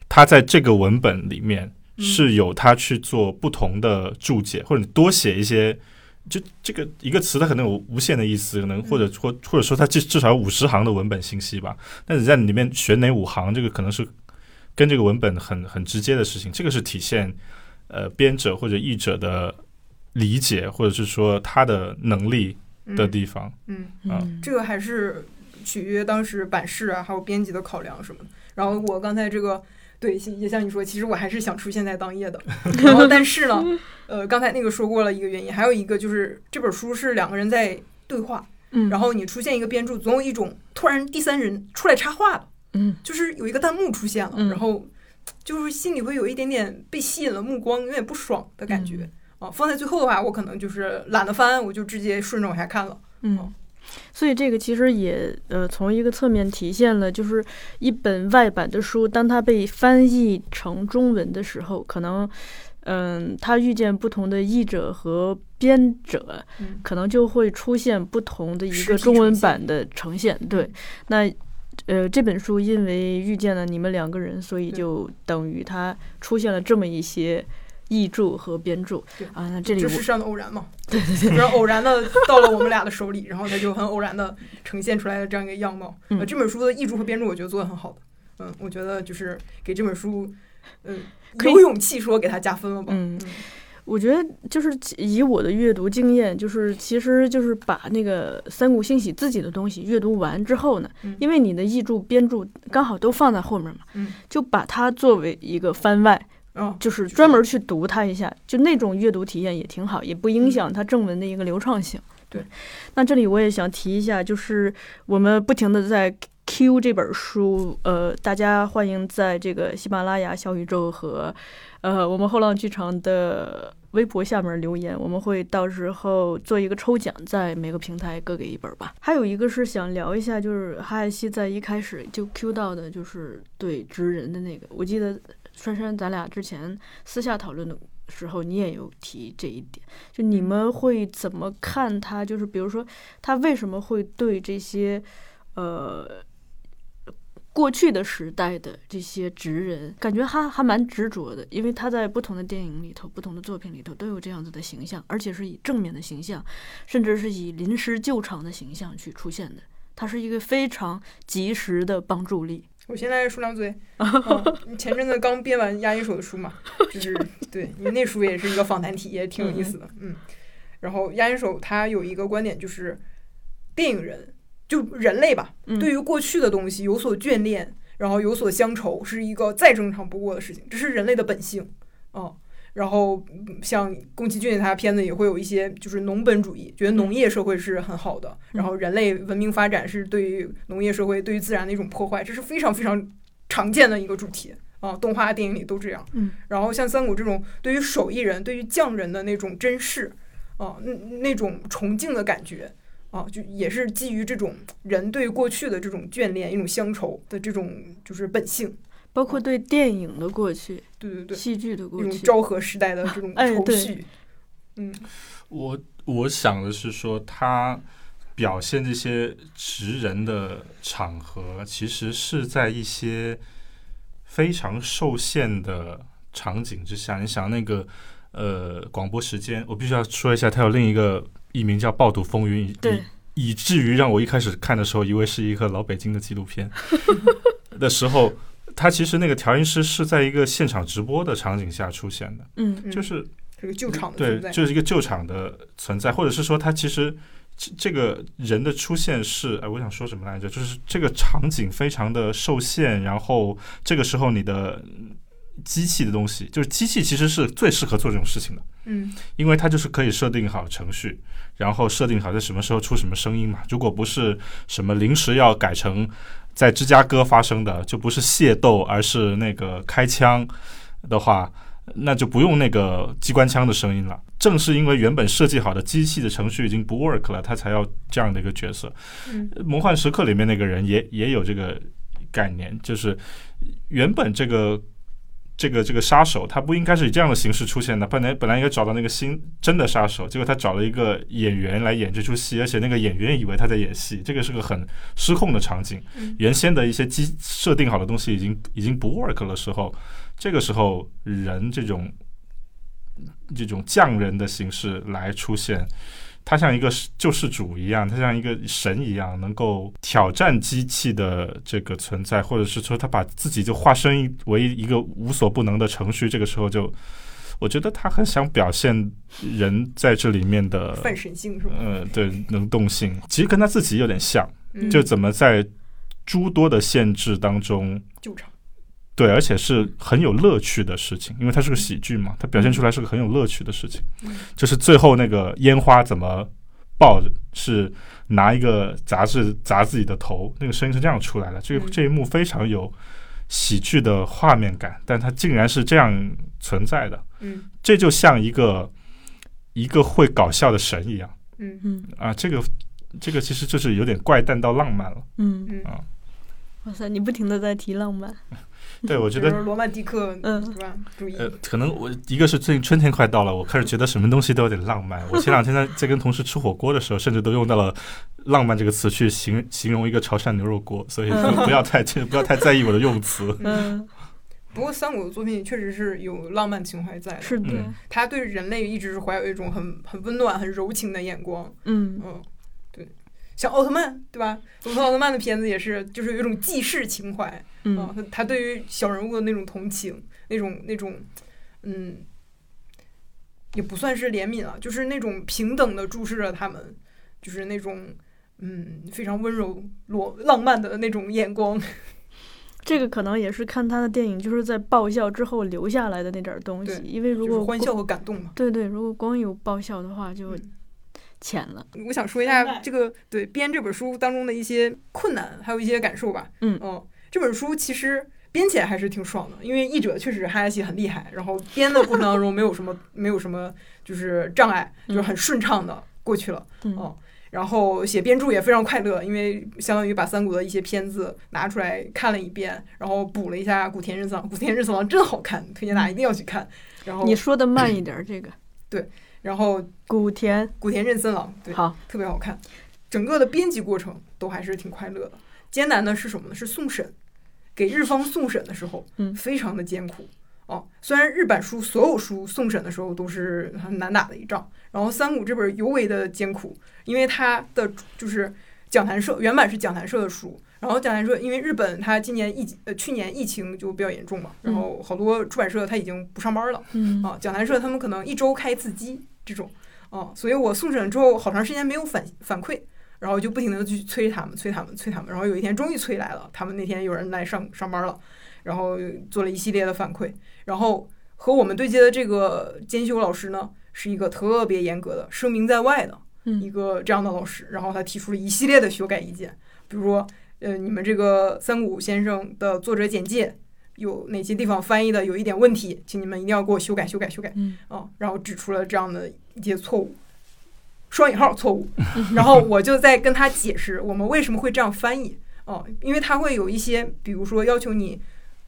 它在这个文本里面嗯是有它去做不同的注解，或者你多写一些。就这个一个词，它可能有无限的意思，可能或者或或者说它至至少有五十行的文本信息吧。那你在里面选哪五行，这个可能是跟这个文本很很直接的事情。这个是体现呃编者或者译者的理解，或者是说他的能力的地方。嗯，啊嗯，这个还是取决当时版式啊，还有编辑的考量什么的。然后我刚才这个。对，也像你说，其实我还是想出现在当夜的。然后，但是呢，呃，刚才那个说过了一个原因，还有一个就是这本书是两个人在对话，嗯，然后你出现一个编著，总有一种突然第三人出来插话了，嗯就是有一个弹幕出现了，嗯然后就是心里会有一点点被吸引了目光，有点不爽的感觉。啊，放在最后的话，我可能就是懒得翻，我就直接顺着往下看了。嗯，所以这个其实也呃从一个侧面体现了，就是一本外版的书，当它被翻译成中文的时候，可能嗯，它遇见不同的译者和编者，嗯可能就会出现不同的一个中文版的呈现。对，那。呃，这本书因为遇见了你们两个人，所以就等于它出现了这么一些译著和编著对啊。那这里我这世上的偶然嘛，[laughs] 对对对，然后偶然的到了我们俩的手里，然后它就很偶然的呈现出来的这样一个样貌。嗯呃，这本书的译著和编著，我觉得做的很好的。嗯，我觉得就是给这本书，嗯，有勇气说给它加分了吧。嗯我觉得就是以我的阅读经验，就是其实就是把那个三谷幸喜自己的东西阅读完之后呢，嗯因为你的译著、编著刚好都放在后面嘛，嗯就把它作为一个番外，哦，就是专门去读它一下，就那种阅读体验也挺好，也不影响它正文的一个流畅性。对，那这里我也想提一下，就是我们不停的在 Q 这本书，呃，大家欢迎在这个喜马拉雅、小宇宙和呃我们后浪剧场的微博下面留言，我们会到时候做一个抽奖，在每个平台各给一本吧。还有一个是想聊一下，就是哈艾希在一开始就 Q 到的，就是对职人的那个，我记得珊珊咱俩之前私下讨论的时候，你也有提这一点，就你们会怎么看他？就是比如说他为什么会对这些呃过去的时代的这些职人，感觉他还蛮执着的，因为他在不同的电影里头、不同的作品里头都有这样子的形象，而且是以正面的形象，甚至是以临时救场的形象去出现的。他是一个非常及时的帮助力。我现在说两嘴，嗯你前阵子刚编完押音手的书嘛，就是对你那书也是一个访谈体，也挺有意思的，嗯。然后押音手他有一个观点，就是电影人就人类吧，嗯对于过去的东西有所眷恋，然后有所乡愁，是一个再正常不过的事情，这是人类的本性，哦。然后嗯像宫崎骏他片子也会有一些就是农本主义，觉得农业社会是很好的，然后人类文明发展是对于农业社会对于自然的一种破坏，这是非常非常常见的一个主题啊，动画电影里都这样。嗯，然后像三谷这种对于手艺人、对于匠人的那种珍视啊，那那种崇敬的感觉。啊，就也是基于这种人对过去的这种眷恋、一种乡愁的这种就是本性，包括对电影的过去、对对对，戏剧的过去。昭和时代的这种哎对愁绪，嗯我我想的是说，他表现这些直人的场合，其实是在一些非常受限的场景之下。你想那个呃广播时间，我必须要说一下，他有另一个艺名叫《暴赌风云》，以对，以至于让我一开始看的时候，以为是一个老北京的纪录片 [laughs] 的时候，他其实那个调音师是在一个现场直播的场景下出现的，嗯嗯就是这个旧场的对存，在，就是一个救场的存在，或者是说他其实这这个人的出现是，哎，我想说什么来着？就是这个场景非常的受限，然后这个时候你的嗯机器的东西，就是机器其实是最适合做这种事情的，嗯因为它就是可以设定好程序，然后设定好在什么时候出什么声音嘛。如果不是什么临时要改成在芝加哥发生的，就不是械斗，而是那个开枪的话，那就不用那个机关枪的声音了。正是因为原本设计好的机器的程序已经不 work 了，他才要这样的一个角色。嗯《魔幻时刻》里面那个人也也有这个概念，就是原本这个这个这个杀手他不应该是以这样的形式出现的，本来本来应该找到那个新真的杀手，结果他找了一个演员来演这出戏，而且那个演员以为他在演戏，这个是个很失控的场景。嗯原先的一些机设定好的东西已经已经不 work 了时候，这个时候人这种这种匠人的形式来出现，他像一个救世主一样，他像一个神一样，能够挑战机器的这个存在，或者是说他把自己就化身为一个无所不能的程序。这个时候就，我觉得他很想表现人在这里面的泛神性是吗？呃，对能动性，其实跟他自己有点像，嗯就怎么在诸多的限制当中。救场，对，而且是很有乐趣的事情，因为它是个喜剧嘛，它表现出来是个很有乐趣的事情。嗯就是最后那个烟花怎么爆的，是拿一个杂志砸自己的头，那个声音是这样出来的。这这一幕非常有喜剧的画面感，但它竟然是这样存在的，嗯这就像一个一个会搞笑的神一样嗯嗯啊！这个这个其实就是有点怪诞到浪漫了。嗯，嗯，啊哇塞，你不停的在提浪漫。对，我觉得罗曼蒂克，嗯是吧？主义，呃，可能我一个是最近春天快到了，我开始觉得什么东西都有点浪漫。我前两天在在跟同事吃火锅的时候，甚至都用到了“浪漫”这个词去形形容一个潮汕牛肉锅，所以嗯不要太不要太在意我的用词。嗯，[laughs] 不过三谷的作品确实是有浪漫情怀在的，是的，嗯他对人类一直是怀有一种很很温暖、很柔情的眼光。嗯嗯，对，像奥特曼，对吧？罗特奥特曼的片子也是，就是有一种济世情怀。嗯啊，他他对于小人物的那种同情，那种那种，嗯，也不算是怜悯了，就是那种平等的注视着他们，就是那种嗯非常温柔、罗浪漫的那种眼光。[laughs] 这个可能也是看他的电影，就是在爆笑之后留下来的那点东西对。因为如果就是欢笑和感动嘛。对对，如果光有爆笑的话，就嗯浅了。我想说一下这个对编这本书当中的一些困难，还有一些感受吧。嗯这本书其实编起来还是挺爽的，因为译者确实哈亚西很厉害，然后编的过程当中没有什么没有什么就是障碍，就是很顺畅的过去了。嗯哦然后写编著也非常快乐，因为相当于把三国的一些片子拿出来看了一遍，然后补了一下古田任三郎。古田任三郎真好看，推荐大家一定要去看。然后你说的慢一点，这个然后古田古田任森郎对好，特别好看，整个的编辑过程都还是挺快乐的。艰难的是什么呢？是送审，给日方送审的时候，嗯非常的艰苦。哦，虽然日版书所有书送审的时候都是很难打的一仗，然后三谷这本尤为的艰苦，因为它的就是讲谈社原版是讲谈社的书，然后讲谈社因为日本它今年疫呃去年疫情就比较严重嘛，然后好多出版社它已经不上班了。嗯啊，讲谈社他们可能一周开一次机这种，啊，所以我送审之后好长时间没有反反馈，然后就不停的去催他们，催他们，催他们，然后有一天终于催来了，他们那天有人来上上班了，然后做了一系列的反馈，然后和我们对接的这个监修老师呢，是一个特别严格的、声名在外的一嗯个这样的老师。然后他提出了一系列的修改意见，比如说，呃，你们这个三谷先生的作者简介有哪些地方翻译的有一点问题，请你们一定要给我修改、修改、修改。嗯哦，然后指出了这样的一些错误，双引号错误。[laughs] 然后我就在跟他解释我们为什么会这样翻译哦，因为他会有一些，比如说要求你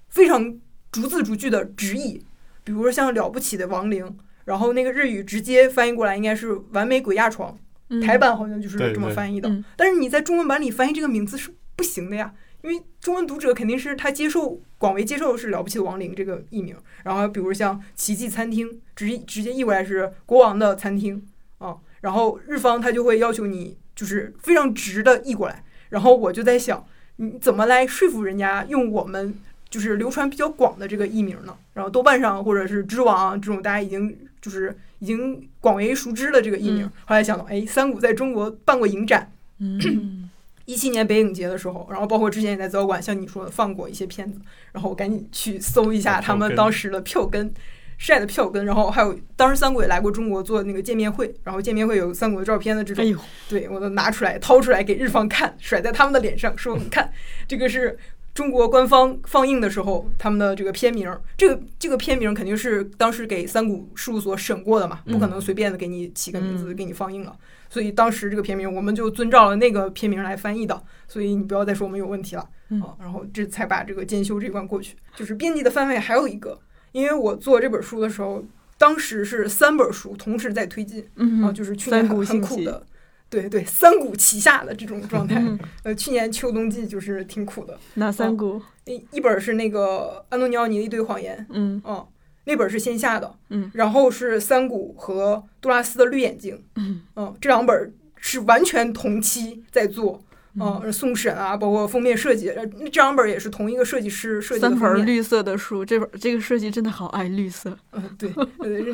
非常逐字逐句的直译，比如说像了不起的亡灵，然后那个日语直接翻译过来应该是完美鬼压床，嗯台版好像就是这么翻译的。嗯但是你在中文版里翻译这个名字是不行的呀，因为中文读者肯定是他接受广为接受的是了不起的亡灵这个译名，然后比如像奇迹餐厅，直译直接译过来是国王的餐厅啊，然后日方他就会要求你就是非常直的译过来，然后我就在想，你怎么来说服人家用我们就是流传比较广的这个译名呢？然后豆瓣上或者是知网啊这种大家已经就是已经广为熟知的这个译名，嗯后来想到，哎，三谷在中国办过影展。嗯一七年北影节的时候，然后包括之前也在资料馆，像你说的放过一些片子，然后我赶紧去搜一下他们当时的票根，晒的票根，然后还有当时三谷也来过中国做那个见面会，然后见面会有三国的照片的这种，哎呦，对我都拿出来掏出来给日方看，甩在他们的脸上，说你看这个是。中国官方放映的时候，他们的这个片名，这个这个片名肯定是当时给三谷事务所审过的嘛，不可能随便的给你起个名字嗯给你放映了。所以当时这个片名我们就遵照了那个片名来翻译的，所以你不要再说我们有问题了嗯啊。然后这才把这个监修这一关过去。就是编辑的范围还有一个，因为我做这本书的时候，当时是三本书同时在推进啊，嗯，就是去年很很苦的，对对，三股齐下的这种状态。嗯 [laughs] 呃，去年秋冬季就是挺苦的。哪三股？一一本是那个安东尼奥尼的一堆谎言，嗯嗯，那本是线下的，嗯，然后是三谷和杜拉斯的绿眼睛，嗯嗯，这两本是完全同期在做，嗯，送审啊，包括封面设计，呃这两本也是同一个设计师设计的三本绿色的书，这本这个设计真的好爱绿色。嗯，对，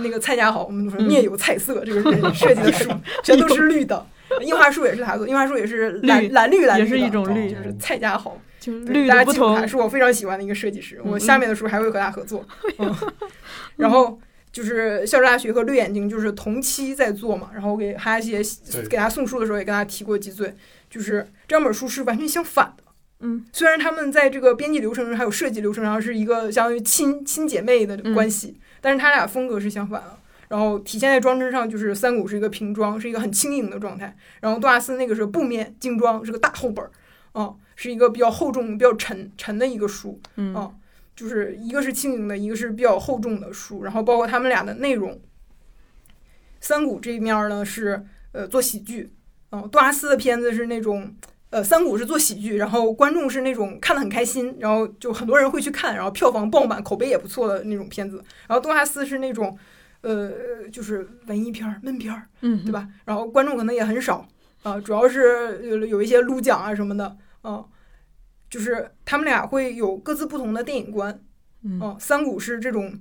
那个蔡家豪，我们都说嗯面有菜色，这个人设计的书全都是绿的。[laughs] [laughs] 樱花树也是他做，樱花树也是蓝蓝绿蓝绿的，也是一种绿。就是蔡家豪，就是对大家记住他，是我非常喜欢的一个设计师。我嗯。下面的书还会和他合作。[laughs] 嗯，然后就是校州大学和绿眼睛就是同期在做嘛，然后我给哈希给他送书的时候也跟他提过几嘴，就是这两本书是完全相反的。嗯。虽然他们在这个编辑流程上还有设计流程上是一个相当于亲亲姐妹的关系，但是他俩风格是相反的。然后体现在装帧上，就是三谷是一个平装，是一个很轻盈的状态。然后杜拉斯那个是布面精装，是个大厚本儿，啊、是一个比较厚重、比较沉沉的一个书。嗯啊就是一个是轻盈的，一个是比较厚重的书，然后包括他们俩的内容。三谷这一面儿呢是呃做喜剧，嗯、杜拉斯的片子是那种呃三谷是做喜剧，然后观众是那种看得很开心，然后就很多人会去看，然后票房爆满，口碑也不错的那种片子。然后杜拉斯是那种呃就是文艺片儿、闷片儿，嗯，对？吧？然后观众可能也很少啊、主要是有有一些撸奖啊什么的，啊、就是他们俩会有各自不同的电影观，嗯嗯，三谷是这种，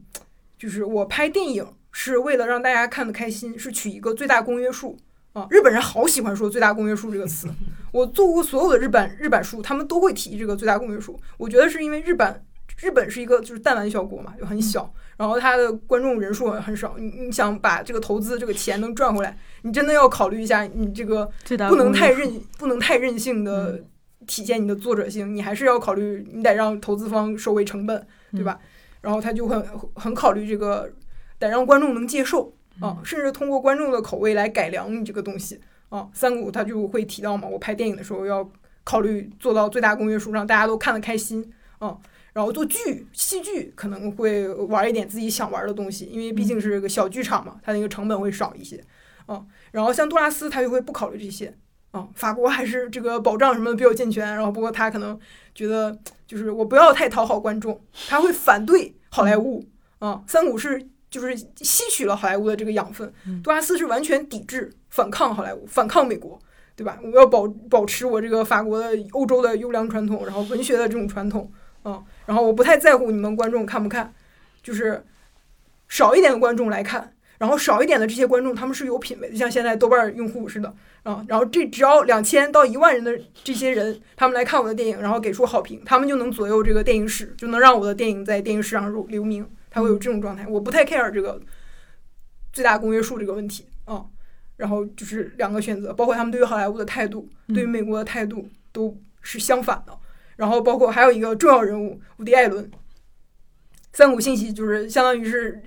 就是我拍电影是为了让大家看得开心，是取一个最大公约数啊。日本人好喜欢说最大公约数这个词，[laughs] 我做过所有的日本日版书，他们都会提这个最大公约数。我觉得是因为日本日本是一个就是弹丸小国嘛，就很小，然后它的观众人数很少，你你想把这个投资这个钱能赚回来，你真的要考虑一下你这个不能太任不能太任性的体现你的作者性，你还是要考虑，你得让投资方收回成本，对吧？然后他就很很考虑这个，得让观众能接受啊，甚至通过观众的口味来改良你这个东西啊。三谷他就会提到嘛，我拍电影的时候要考虑做到最大公约数，让大家都看得开心啊。然后做剧戏剧可能会玩一点自己想玩的东西，因为毕竟是个小剧场嘛，它那个成本会少一些嗯。然后像杜拉斯他就会不考虑这些。啊，法国还是这个保障什么的比较健全，然后不过他可能觉得就是我不要太讨好观众，他会反对好莱坞啊。三谷是就是吸取了好莱坞的这个养分，杜拉斯是完全抵制、反抗好莱坞、反抗美国，对吧？我要保保持我这个法国的、欧洲的优良传统，然后文学的这种传统，啊，然后我不太在乎你们观众看不看，就是少一点的观众来看。然后少一点的这些观众，他们是有品位的，像现在豆瓣用户似的啊。然后这只要两千到一万人的这些人，他们来看我的电影，然后给出好评，他们就能左右这个电影史，就能让我的电影在电影史上留留名。他会有这种状态。我不太 care 这个最大公约数这个问题啊。然后就是两个选择，包括他们对于好莱坞的态度，对于美国的态度都是相反的。然后包括还有一个重要人物伍迪·艾伦，三股信息就是相当于是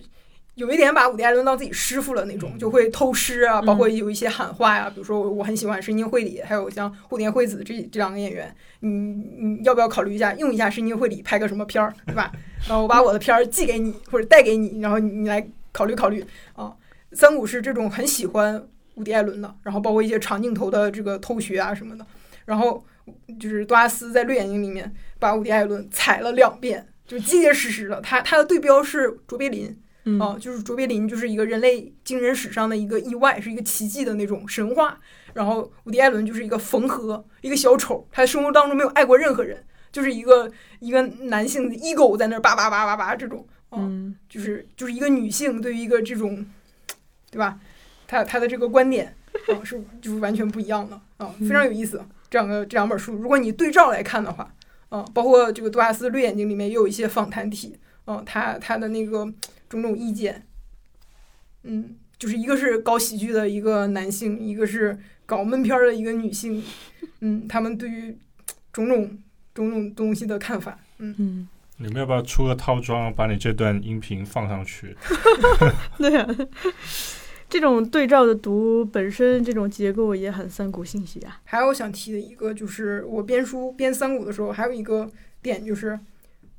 有一点把伍迪·艾伦当自己师傅了那种，就会偷师啊，包括有一些喊话呀，比如说我很喜欢深津绘里，还有像户田惠子这这两个演员，你你要不要考虑一下用一下深津绘里拍个什么片儿，对吧？然后我把我的片儿寄给你或者带给你，然后你来考虑考虑啊。三谷是这种很喜欢伍迪·艾伦的，然后包括一些长镜头的这个偷学啊什么的，然后。就是多拉斯在《绿眼睛》里面把伍迪·艾伦踩了两遍，就结结实实的。他他的对标是卓别林，啊，就是卓别林就是一个人类精神史上的一个意外，是一个奇迹的那种神话。然后伍迪·艾伦就是一个缝合，一个小丑，他生活当中没有爱过任何人，就是一个一个男性的 ego 在那儿叭叭叭叭叭这种，嗯，就是就是一个女性对于一个这种，对吧？他他的这个观点啊是就是完全不一样的啊，非常有意思。这两个这两本书，如果你对照来看的话，嗯，包括这个杜拉斯《绿眼睛》里面也有一些访谈体，嗯，他他的那个种种意见，嗯，就是一个是搞喜剧的一个男性，一个是搞闷片的一个女性，嗯，他们对于种种种种东西的看法，嗯嗯，你们要不要出个套装，把你这段音频放上去？[laughs] 对呀。这种对照的读本身这种结构也很三股信息啊。还有想提的一个就是我编书编三股的时候，还有一个点就是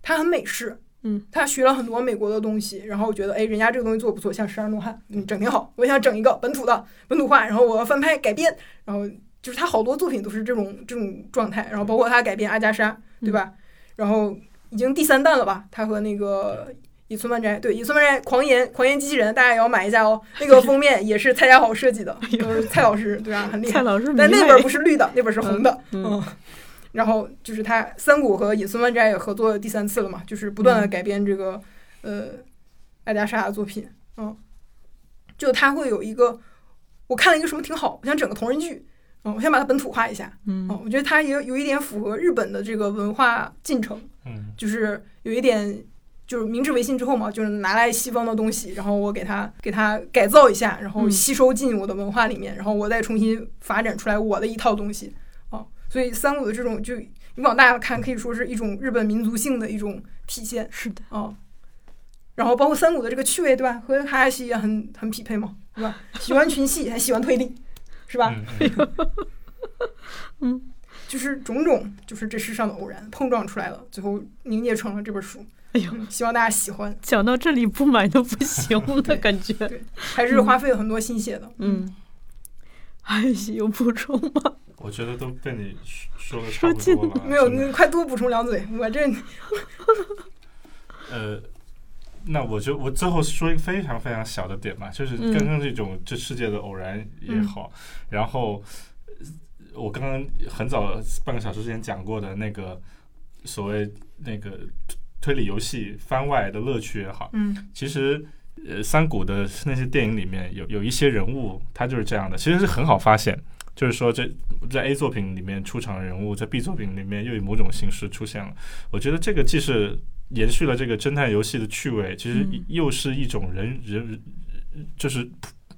它很美式，嗯，他学了很多美国的东西，然后我觉得哎，人家这个东西做的不错，像《十二怒汉》，嗯，整挺好。我想整一个本土的本土化，然后我要翻拍改编，然后就是他好多作品都是这种这种状态，然后包括他改编阿加莎，对吧？然后已经第三弹了吧？他和那个。野村万斋对野村万斋狂言狂言机器人，大家也要买一下哦。那个封面也是蔡家豪设计的，就是蔡老师对吧？很厉害。蔡老师，但那本不是绿的，那本是红的。嗯。[laughs] 然后就是他三谷和野村万斋也合作第三次了嘛，就是不断的改编这个呃爱加莎的作品。嗯。就他会有一个，我看了一个什么挺好，我想整个同人剧。嗯，我先把它本土化一下。嗯。我觉得它也有一点符合日本的这个文化进程。嗯。就是有一点。就是明治维新之后嘛，就是拿来西方的东西，然后我给它给它改造一下，然后吸收进我的文化里面，然后我再重新发展出来我的一套东西啊。所以三谷的这种，就你往大了看，可以说是一种日本民族性的一种体现。是的啊。然后包括三谷的这个趣味，对吧？和哈亚西也很很匹配嘛，对吧？喜欢群戏，还喜欢推理，是吧？[laughs] 嗯，就是种种，就是这世上的偶然碰撞出来了，最后凝结成了这本书。哎呦，希望大家喜欢。讲到这里不买都不行的感觉，还是花费了很多心血的。嗯，还有补充吗？我觉得都被你说的差不多了。没有，你快多补充两嘴。我这，[laughs] 呃，那我就我最后说一个非常非常小的点吧，就是刚刚这种这世界的偶然也好，然后我刚刚很早半个小时之前讲过的那个所谓那个。推理游戏番外的乐趣也好，嗯，其实，呃，三谷的那些电影里面有有一些人物，他就是这样的，其实是很好发现，就是说这在 A 作品里面出场的人物，在 B 作品里面又以某种形式出现了。我觉得这个既是延续了这个侦探游戏的趣味，其实又是一种人人就是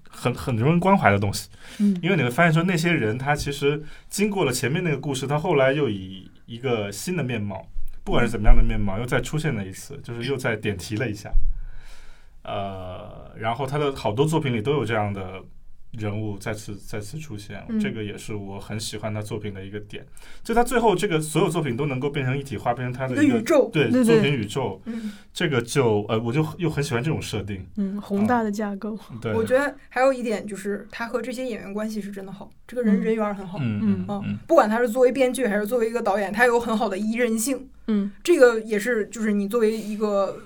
很很人文关怀的东西。嗯，因为你会发现说那些人他其实经过了前面那个故事，他后来又以一个新的面貌。不管是怎么样的面貌，又再出现了一次，就是又再点题了一下，呃，然后他的好多作品里都有这样的人物再次再次出现，这个也是我很喜欢他作品的一个点。就他最后这个所有作品都能够变成一体化，变成他的一个宇宙，对作品宇宙，这个就呃，我就又很喜欢这种设定，嗯，宏大的架构。对，我觉得还有一点就是他和这些演员关系是真的好，这个人人缘很好，嗯嗯，不管他是作为编剧还是作为一个导演，他有很好的宜人性。嗯，这个也是，就是你作为一个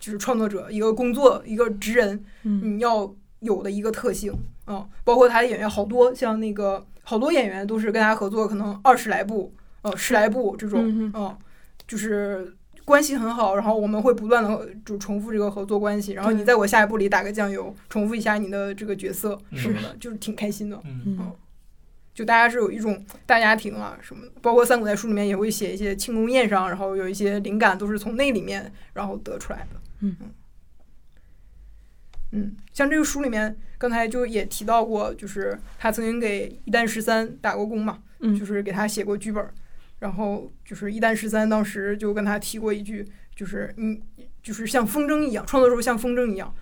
就是创作者，一个工作，一个职人，你要有的一个特性啊。包括他的演员好多，像那个好多演员都是跟他合作，可能二十来部，呃，十来部这种，嗯，就是关系很好。然后我们会不断的就重复这个合作关系。然后你在我下一步里打个酱油，重复一下你的这个角色什么的，就是挺开心的，嗯。就大家是有一种大家庭啊什么的，包括三谷在书里面也会写一些庆功宴上，然后有一些灵感都是从那里面然后得出来的。嗯，嗯，像这个书里面，刚才就也提到过，就是他曾经给一丹十三打过工嘛，嗯就是给他写过剧本，然后就是一丹十三当时就跟他提过一句，就是你就是像风筝一样，创作时候像风筝一样，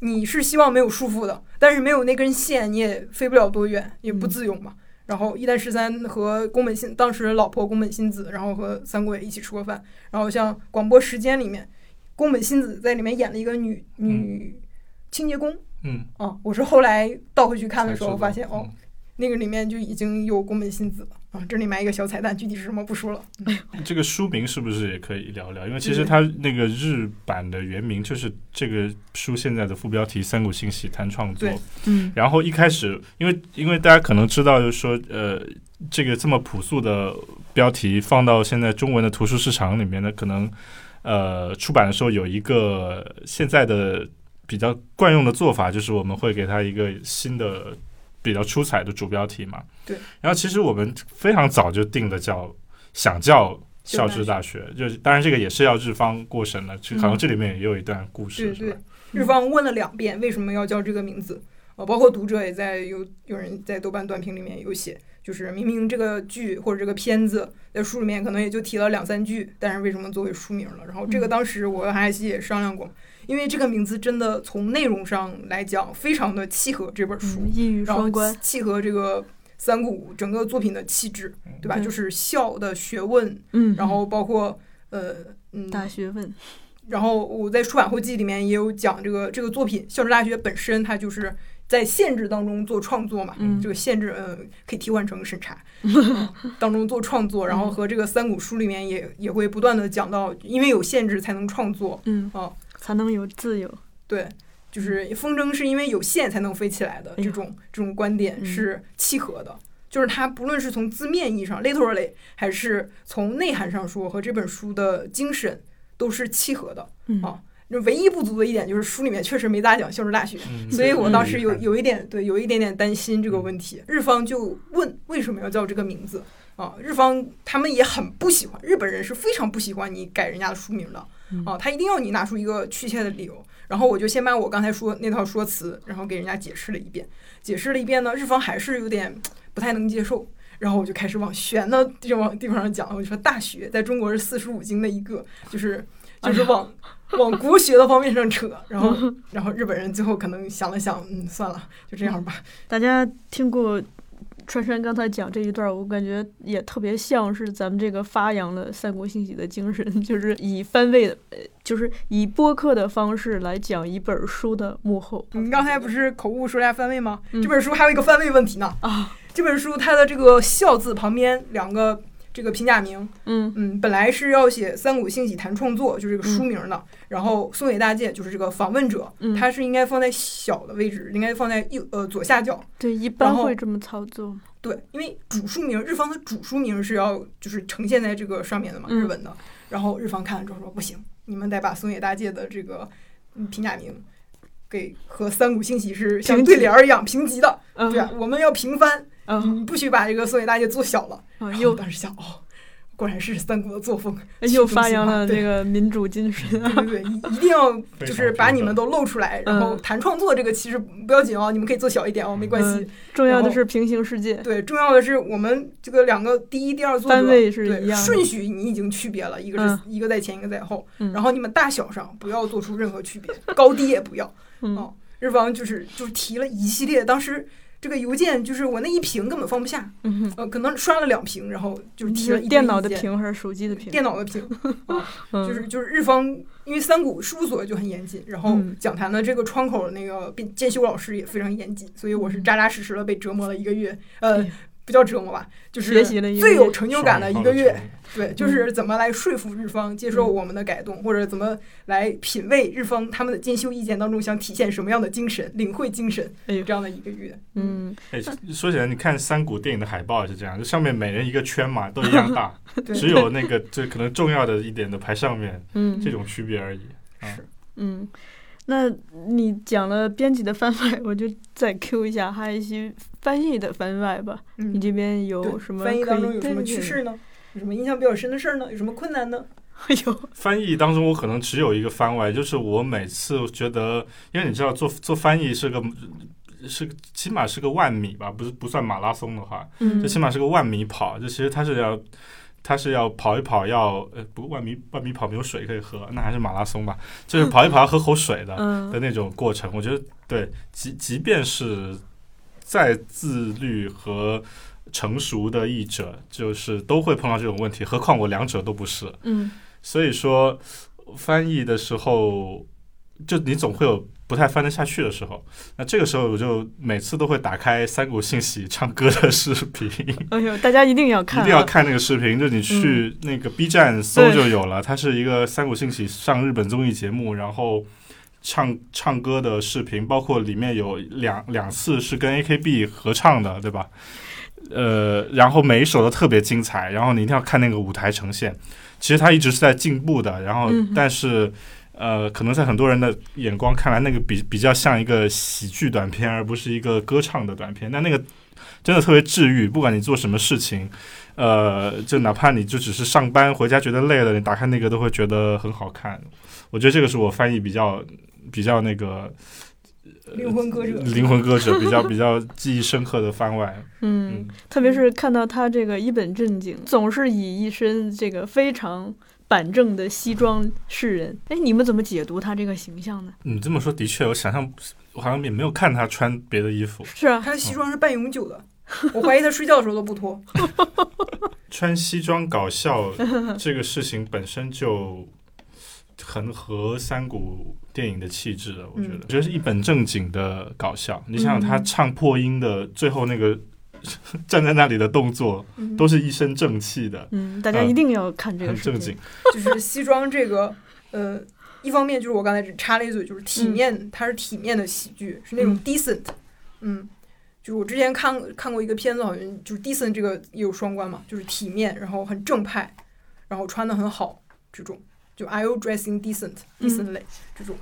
你是希望没有束缚的，但是没有那根线你也飞不了多远，也不嗯自由嘛。然后一丹十三和宫本信当时老婆宫本信子，然后和三国也一起吃过饭。然后像广播时间里面，宫本信子在里面演了一个女女清洁工。嗯，啊，我是后来倒回去看的时候发现，哦，嗯那个里面就已经有宫本信子了啊。这里埋一个小彩蛋，具体是什么不说了。这个书名是不是也可以聊聊？因为其实它那个日版的原名就是这个书现在的副标题《三谷幸喜谈创作》。嗯然后一开始，因为因为大家可能知道，就是说，呃，这个这么朴素的标题放到现在中文的图书市场里面呢，可能呃出版的时候有一个现在的比较惯用的做法，就是我们会给它一个新的比较出彩的主标题嘛。对。然后其实我们非常早就定的叫想叫校治大学，就是当然这个也是要日方过审的，就好像这里面也有一段故事，对对是吧？，日方问了两遍为什么要叫这个名字，呃，包括读者也在有有人在豆瓣短评里面有写，就是明明这个剧或者这个片子在书里面可能也就提了两三句，但是为什么作为书名了？然后这个嗯当时我和韩熙也商量过，因为这个名字真的从内容上来讲非常的契合这本书。嗯，一语然后双关契，合这个三谷整个作品的气质，对吧？对就是孝的学问，嗯，然后包括呃嗯，大学问，然后我在出版后记里面也有讲这个这个作品，孝治大学本身它就是在限制当中做创作嘛，嗯。这个限制呃可以替换成审查、[laughs] 嗯当中做创作，然后和这个三股书里面也也会不断的讲到，因为有限制才能创作，嗯。哦，才能有自由，对，就是风筝是因为有线才能飞起来的哎这种这种观点嗯。是契合的。就是它不论是从字面意义上 literally，还是从内涵上说，和这本书的精神都是契合的。嗯。啊就唯一不足的一点就是书里面确实没咋讲孝顺大学，嗯所以我当时有嗯有一点对有一点点担心这个问题。日方就问为什么要叫这个名字啊？日方他们也很不喜欢，日本人是非常不喜欢你改人家的书名的嗯啊，他一定要你拿出一个确切的理由。然后我就先把我刚才说那套说辞，然后给人家解释了一遍。解释了一遍呢，日方还是有点不太能接受。然后我就开始往玄的地方地方上讲，我就说大学在中国是四书五经的一个，就是就是往、[laughs] [laughs] 往国学的方面上扯。然后 [laughs] 然后日本人最后可能想了想，嗯，算了，就这样吧。[laughs] 大家听过川山刚才讲这一段，我感觉也特别像是咱们这个发扬了三国兴起的精神，就是以番位的，呃就是以播客的方式来讲一本书的幕后。你刚才不是口误说一下番位吗？嗯这本书还有一个番位问题呢。啊，这本书它的这个“孝”字旁边两个这个平假名，嗯嗯，本来是要写“三谷幸喜谈创作”，就是这个书名的。然后松野大介就是这个访问者，嗯，他是应该放在小的位置，应该放在右呃左下角。对一般会这么操作。对，因为主书名日方的主书名是要就是呈现在这个上面的嘛，嗯日文的。然后日方看了之后说不行，你们得把松野大介的这个嗯平假名给和三谷幸喜是像对联儿一样平级的，嗯对啊，我们要平翻，嗯不许把这个松野大介做小了。又当时想，哦，果然是三国的作风，又发扬了这个民主精神啊。对对对，一一定要就是把你们都露出来，然后嗯谈创作这个其实不要紧哦，你们可以做小一点哦，没关系。重要的是平行世界。对，重要的是我们这个两个第一、第二作者单位是对顺序你已经区别了，一个是、一个在前，一个在后，嗯然后你们大小上不要做出任何区别，高低也不要。嗯哦日方就是就是提了一系列，当时这个邮件就是我那一屏根本放不下，嗯，呃，可能刷了两屏，然后就是提了一电脑的屏还是手机的屏？电脑的屏，[laughs] [laughs] 就是就是日方，因为三谷事务所就很严谨，然后嗯讲坛的这个窗口的那个编监修老师也非常严谨，所以我是扎扎实实的被折磨了一个月，呃不叫折磨吧，就是最有成就感的一个月，对，嗯就是怎么来说服日方接受我们的改动，或者怎么来品味日方他们的进修意见当中想体现什么样的精神，领会精神，哎呦。这样的一个月，嗯，哎，说起来，你看三谷电影的海报也是这样，就上面每人一个圈嘛，都一样大，[laughs] 只有那个就可能重要的一点的排上面嗯，这种区别而已。啊。是。嗯，那你讲了编辑的番外，我就再 Q 一下哈一些翻译的番外吧。你嗯，这边有什么翻译当中有什么趣事呢？有什么印象比较深的事儿呢？有什么困难呢？[laughs] 哎呦，翻译当中，我可能只有一个番外，就是我每次觉得，因为你知道做做翻译是个是起码是个万米吧，不是不算马拉松的话，嗯就起码是个万米跑，就其实它是要它是要跑一跑要呃不万米万米跑没有水可以喝，那还是马拉松吧，就是跑一跑要喝口水的、嗯的那种过程。我觉得对，即即便是再自律和成熟的译者，就是都会碰到这种问题，何况我两者都不是。嗯所以说翻译的时候，就你总会有不太翻得下去的时候。那这个时候我就每次都会打开三谷幸喜唱歌的视频，哎呦，大家一定要看、啊，一定要看那个视频。就你去那个 B 站搜就有了，它是一个三谷幸喜上日本综艺节目，然后。唱唱歌的视频，包括里面有两两次是跟 AKB 合唱的，对吧？呃，然后每一首都特别精彩，然后你一定要看那个舞台呈现。其实它一直是在进步的，然后但是呃，可能在很多人的眼光看来，那个比比较像一个喜剧短片，而不是一个歌唱的短片。但那个真的特别治愈，不管你做什么事情，呃，就哪怕你就只是上班回家觉得累了，你打开那个都会觉得很好看。我觉得这个是我翻译比较比较那个灵魂歌者，灵魂歌者比较比较记忆深刻的番外。嗯嗯，特别是看到他这个一本正经，总是以一身这个非常板正的西装士人。哎，你们怎么解读他这个形象呢？你这么说的确，我想象我好像也没有看他穿别的衣服，是啊，他的西装是半永久的，我怀疑他睡觉的时候都不脱。穿西装搞笑这个事情本身就很合三谷电影的气质了。我觉得，嗯我觉得是一本正经的搞笑。你想想他嗯唱破音的最后那个 [laughs] 站在那里的动作，嗯都是一身正气的，嗯，大家一定要看这个视频。很正经。[laughs] 就是西装这个，呃，一方面就是我刚才只插了一嘴，就是体面，它是体面的喜剧，是那种嗯 decent，嗯，就是我之前看看过一个片子，好像就是 decent 这个也有双关嘛，就是体面，然后很正派，然后穿的很好这种，就 Are you dressing decent 嗯 decently、这种，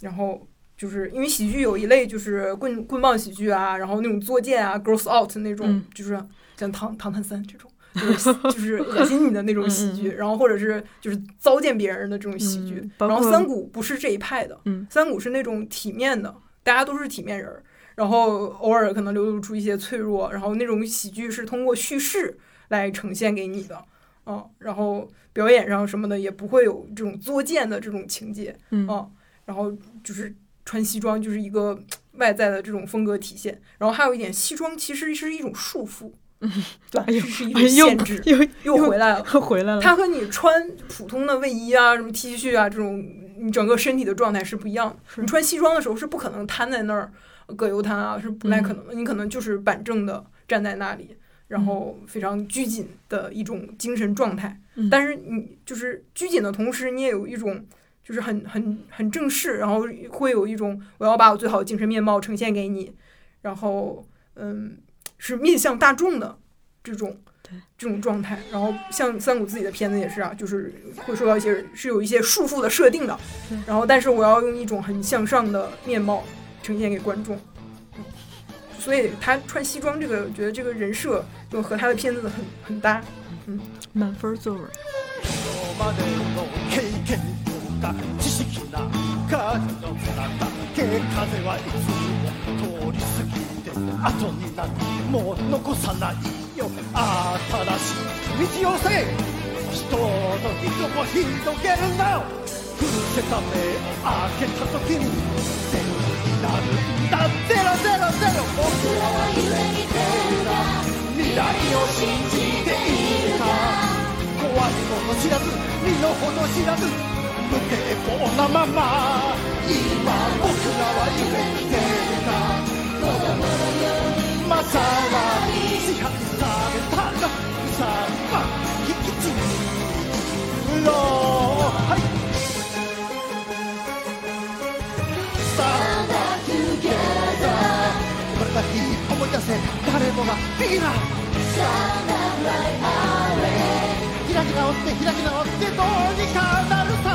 然后。就是因为喜剧有一类就是棍棍棒喜剧啊，然后那种作贱啊，gross out 那种，嗯就是像唐唐探三这种，就是就是恶心你的那种喜剧，然后或者是就是糟践别人的这种喜剧。嗯然后三谷不是这一派的，嗯三谷是那种体面的，大家都是体面人儿，然后偶尔可能流露出一些脆弱，然后那种喜剧是通过叙事来呈现给你的，嗯，然后表演上什么的也不会有这种作贱的这种情节，嗯嗯，然后就是穿西装就是一个外在的这种风格体现，然后还有一点，西装其实是一种束缚，对吧，哎呦是是一种限制，又又回来了。回来了。它和你穿普通的卫衣啊、什么 T 恤啊这种，你整个身体的状态是不一样的。你穿西装的时候是不可能瘫在那儿葛优瘫啊，是不太可能的。你可能就是板正的站在那里，然后非常拘谨的一种精神状态。嗯但是你就是拘谨的同时，你也有一种就是很很很正式，然后会有一种我要把我最好的精神面貌呈现给你，然后嗯是面向大众的这种这种状态。然后像三谷自己的片子也是啊，就是会受到一些是有一些束缚的设定的，然后但是我要用一种很向上的面貌呈现给观众。嗯所以他穿西装这个，我觉得这个人设就和他的片子很很搭。嗯满分作文。今までの経験とか知識なんかの中風はいつも通り過ぎて後になっても残さないよ新しい道をせ人の溝を広げるな伏せた目を開けた時にゼロになるんだゼロゼロゼロ僕らは夢見てるか未来を信じているか怖いもの知らず身の程知らず無抵抗なまま。今僕らは夢見てるか子供のようにまさらに支配されたら。さあ引き継ぐろはい。さあ together 生まれた日思い出せ。誰もがビギナー開き直って開き直ってどうにかなるさ。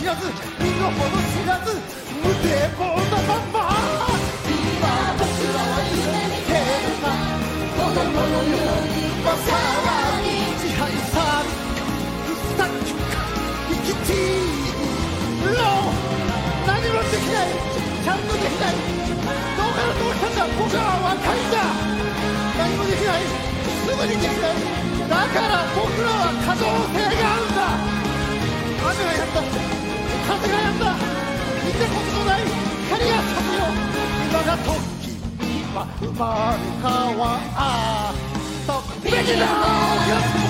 知らず身の程知らず無抵抗なまま今僕らは夢見てるか子供のようにまさらに支配され不作生きていろ何もできないちゃんとできないどうからどうしたんだ僕らは若いんだ何もできないすぐにできないだから僕らは可能性があるんだ雨がやんだ風がやんだ見たことのない光が咲くよ今が時は生まれ変わった。べきだ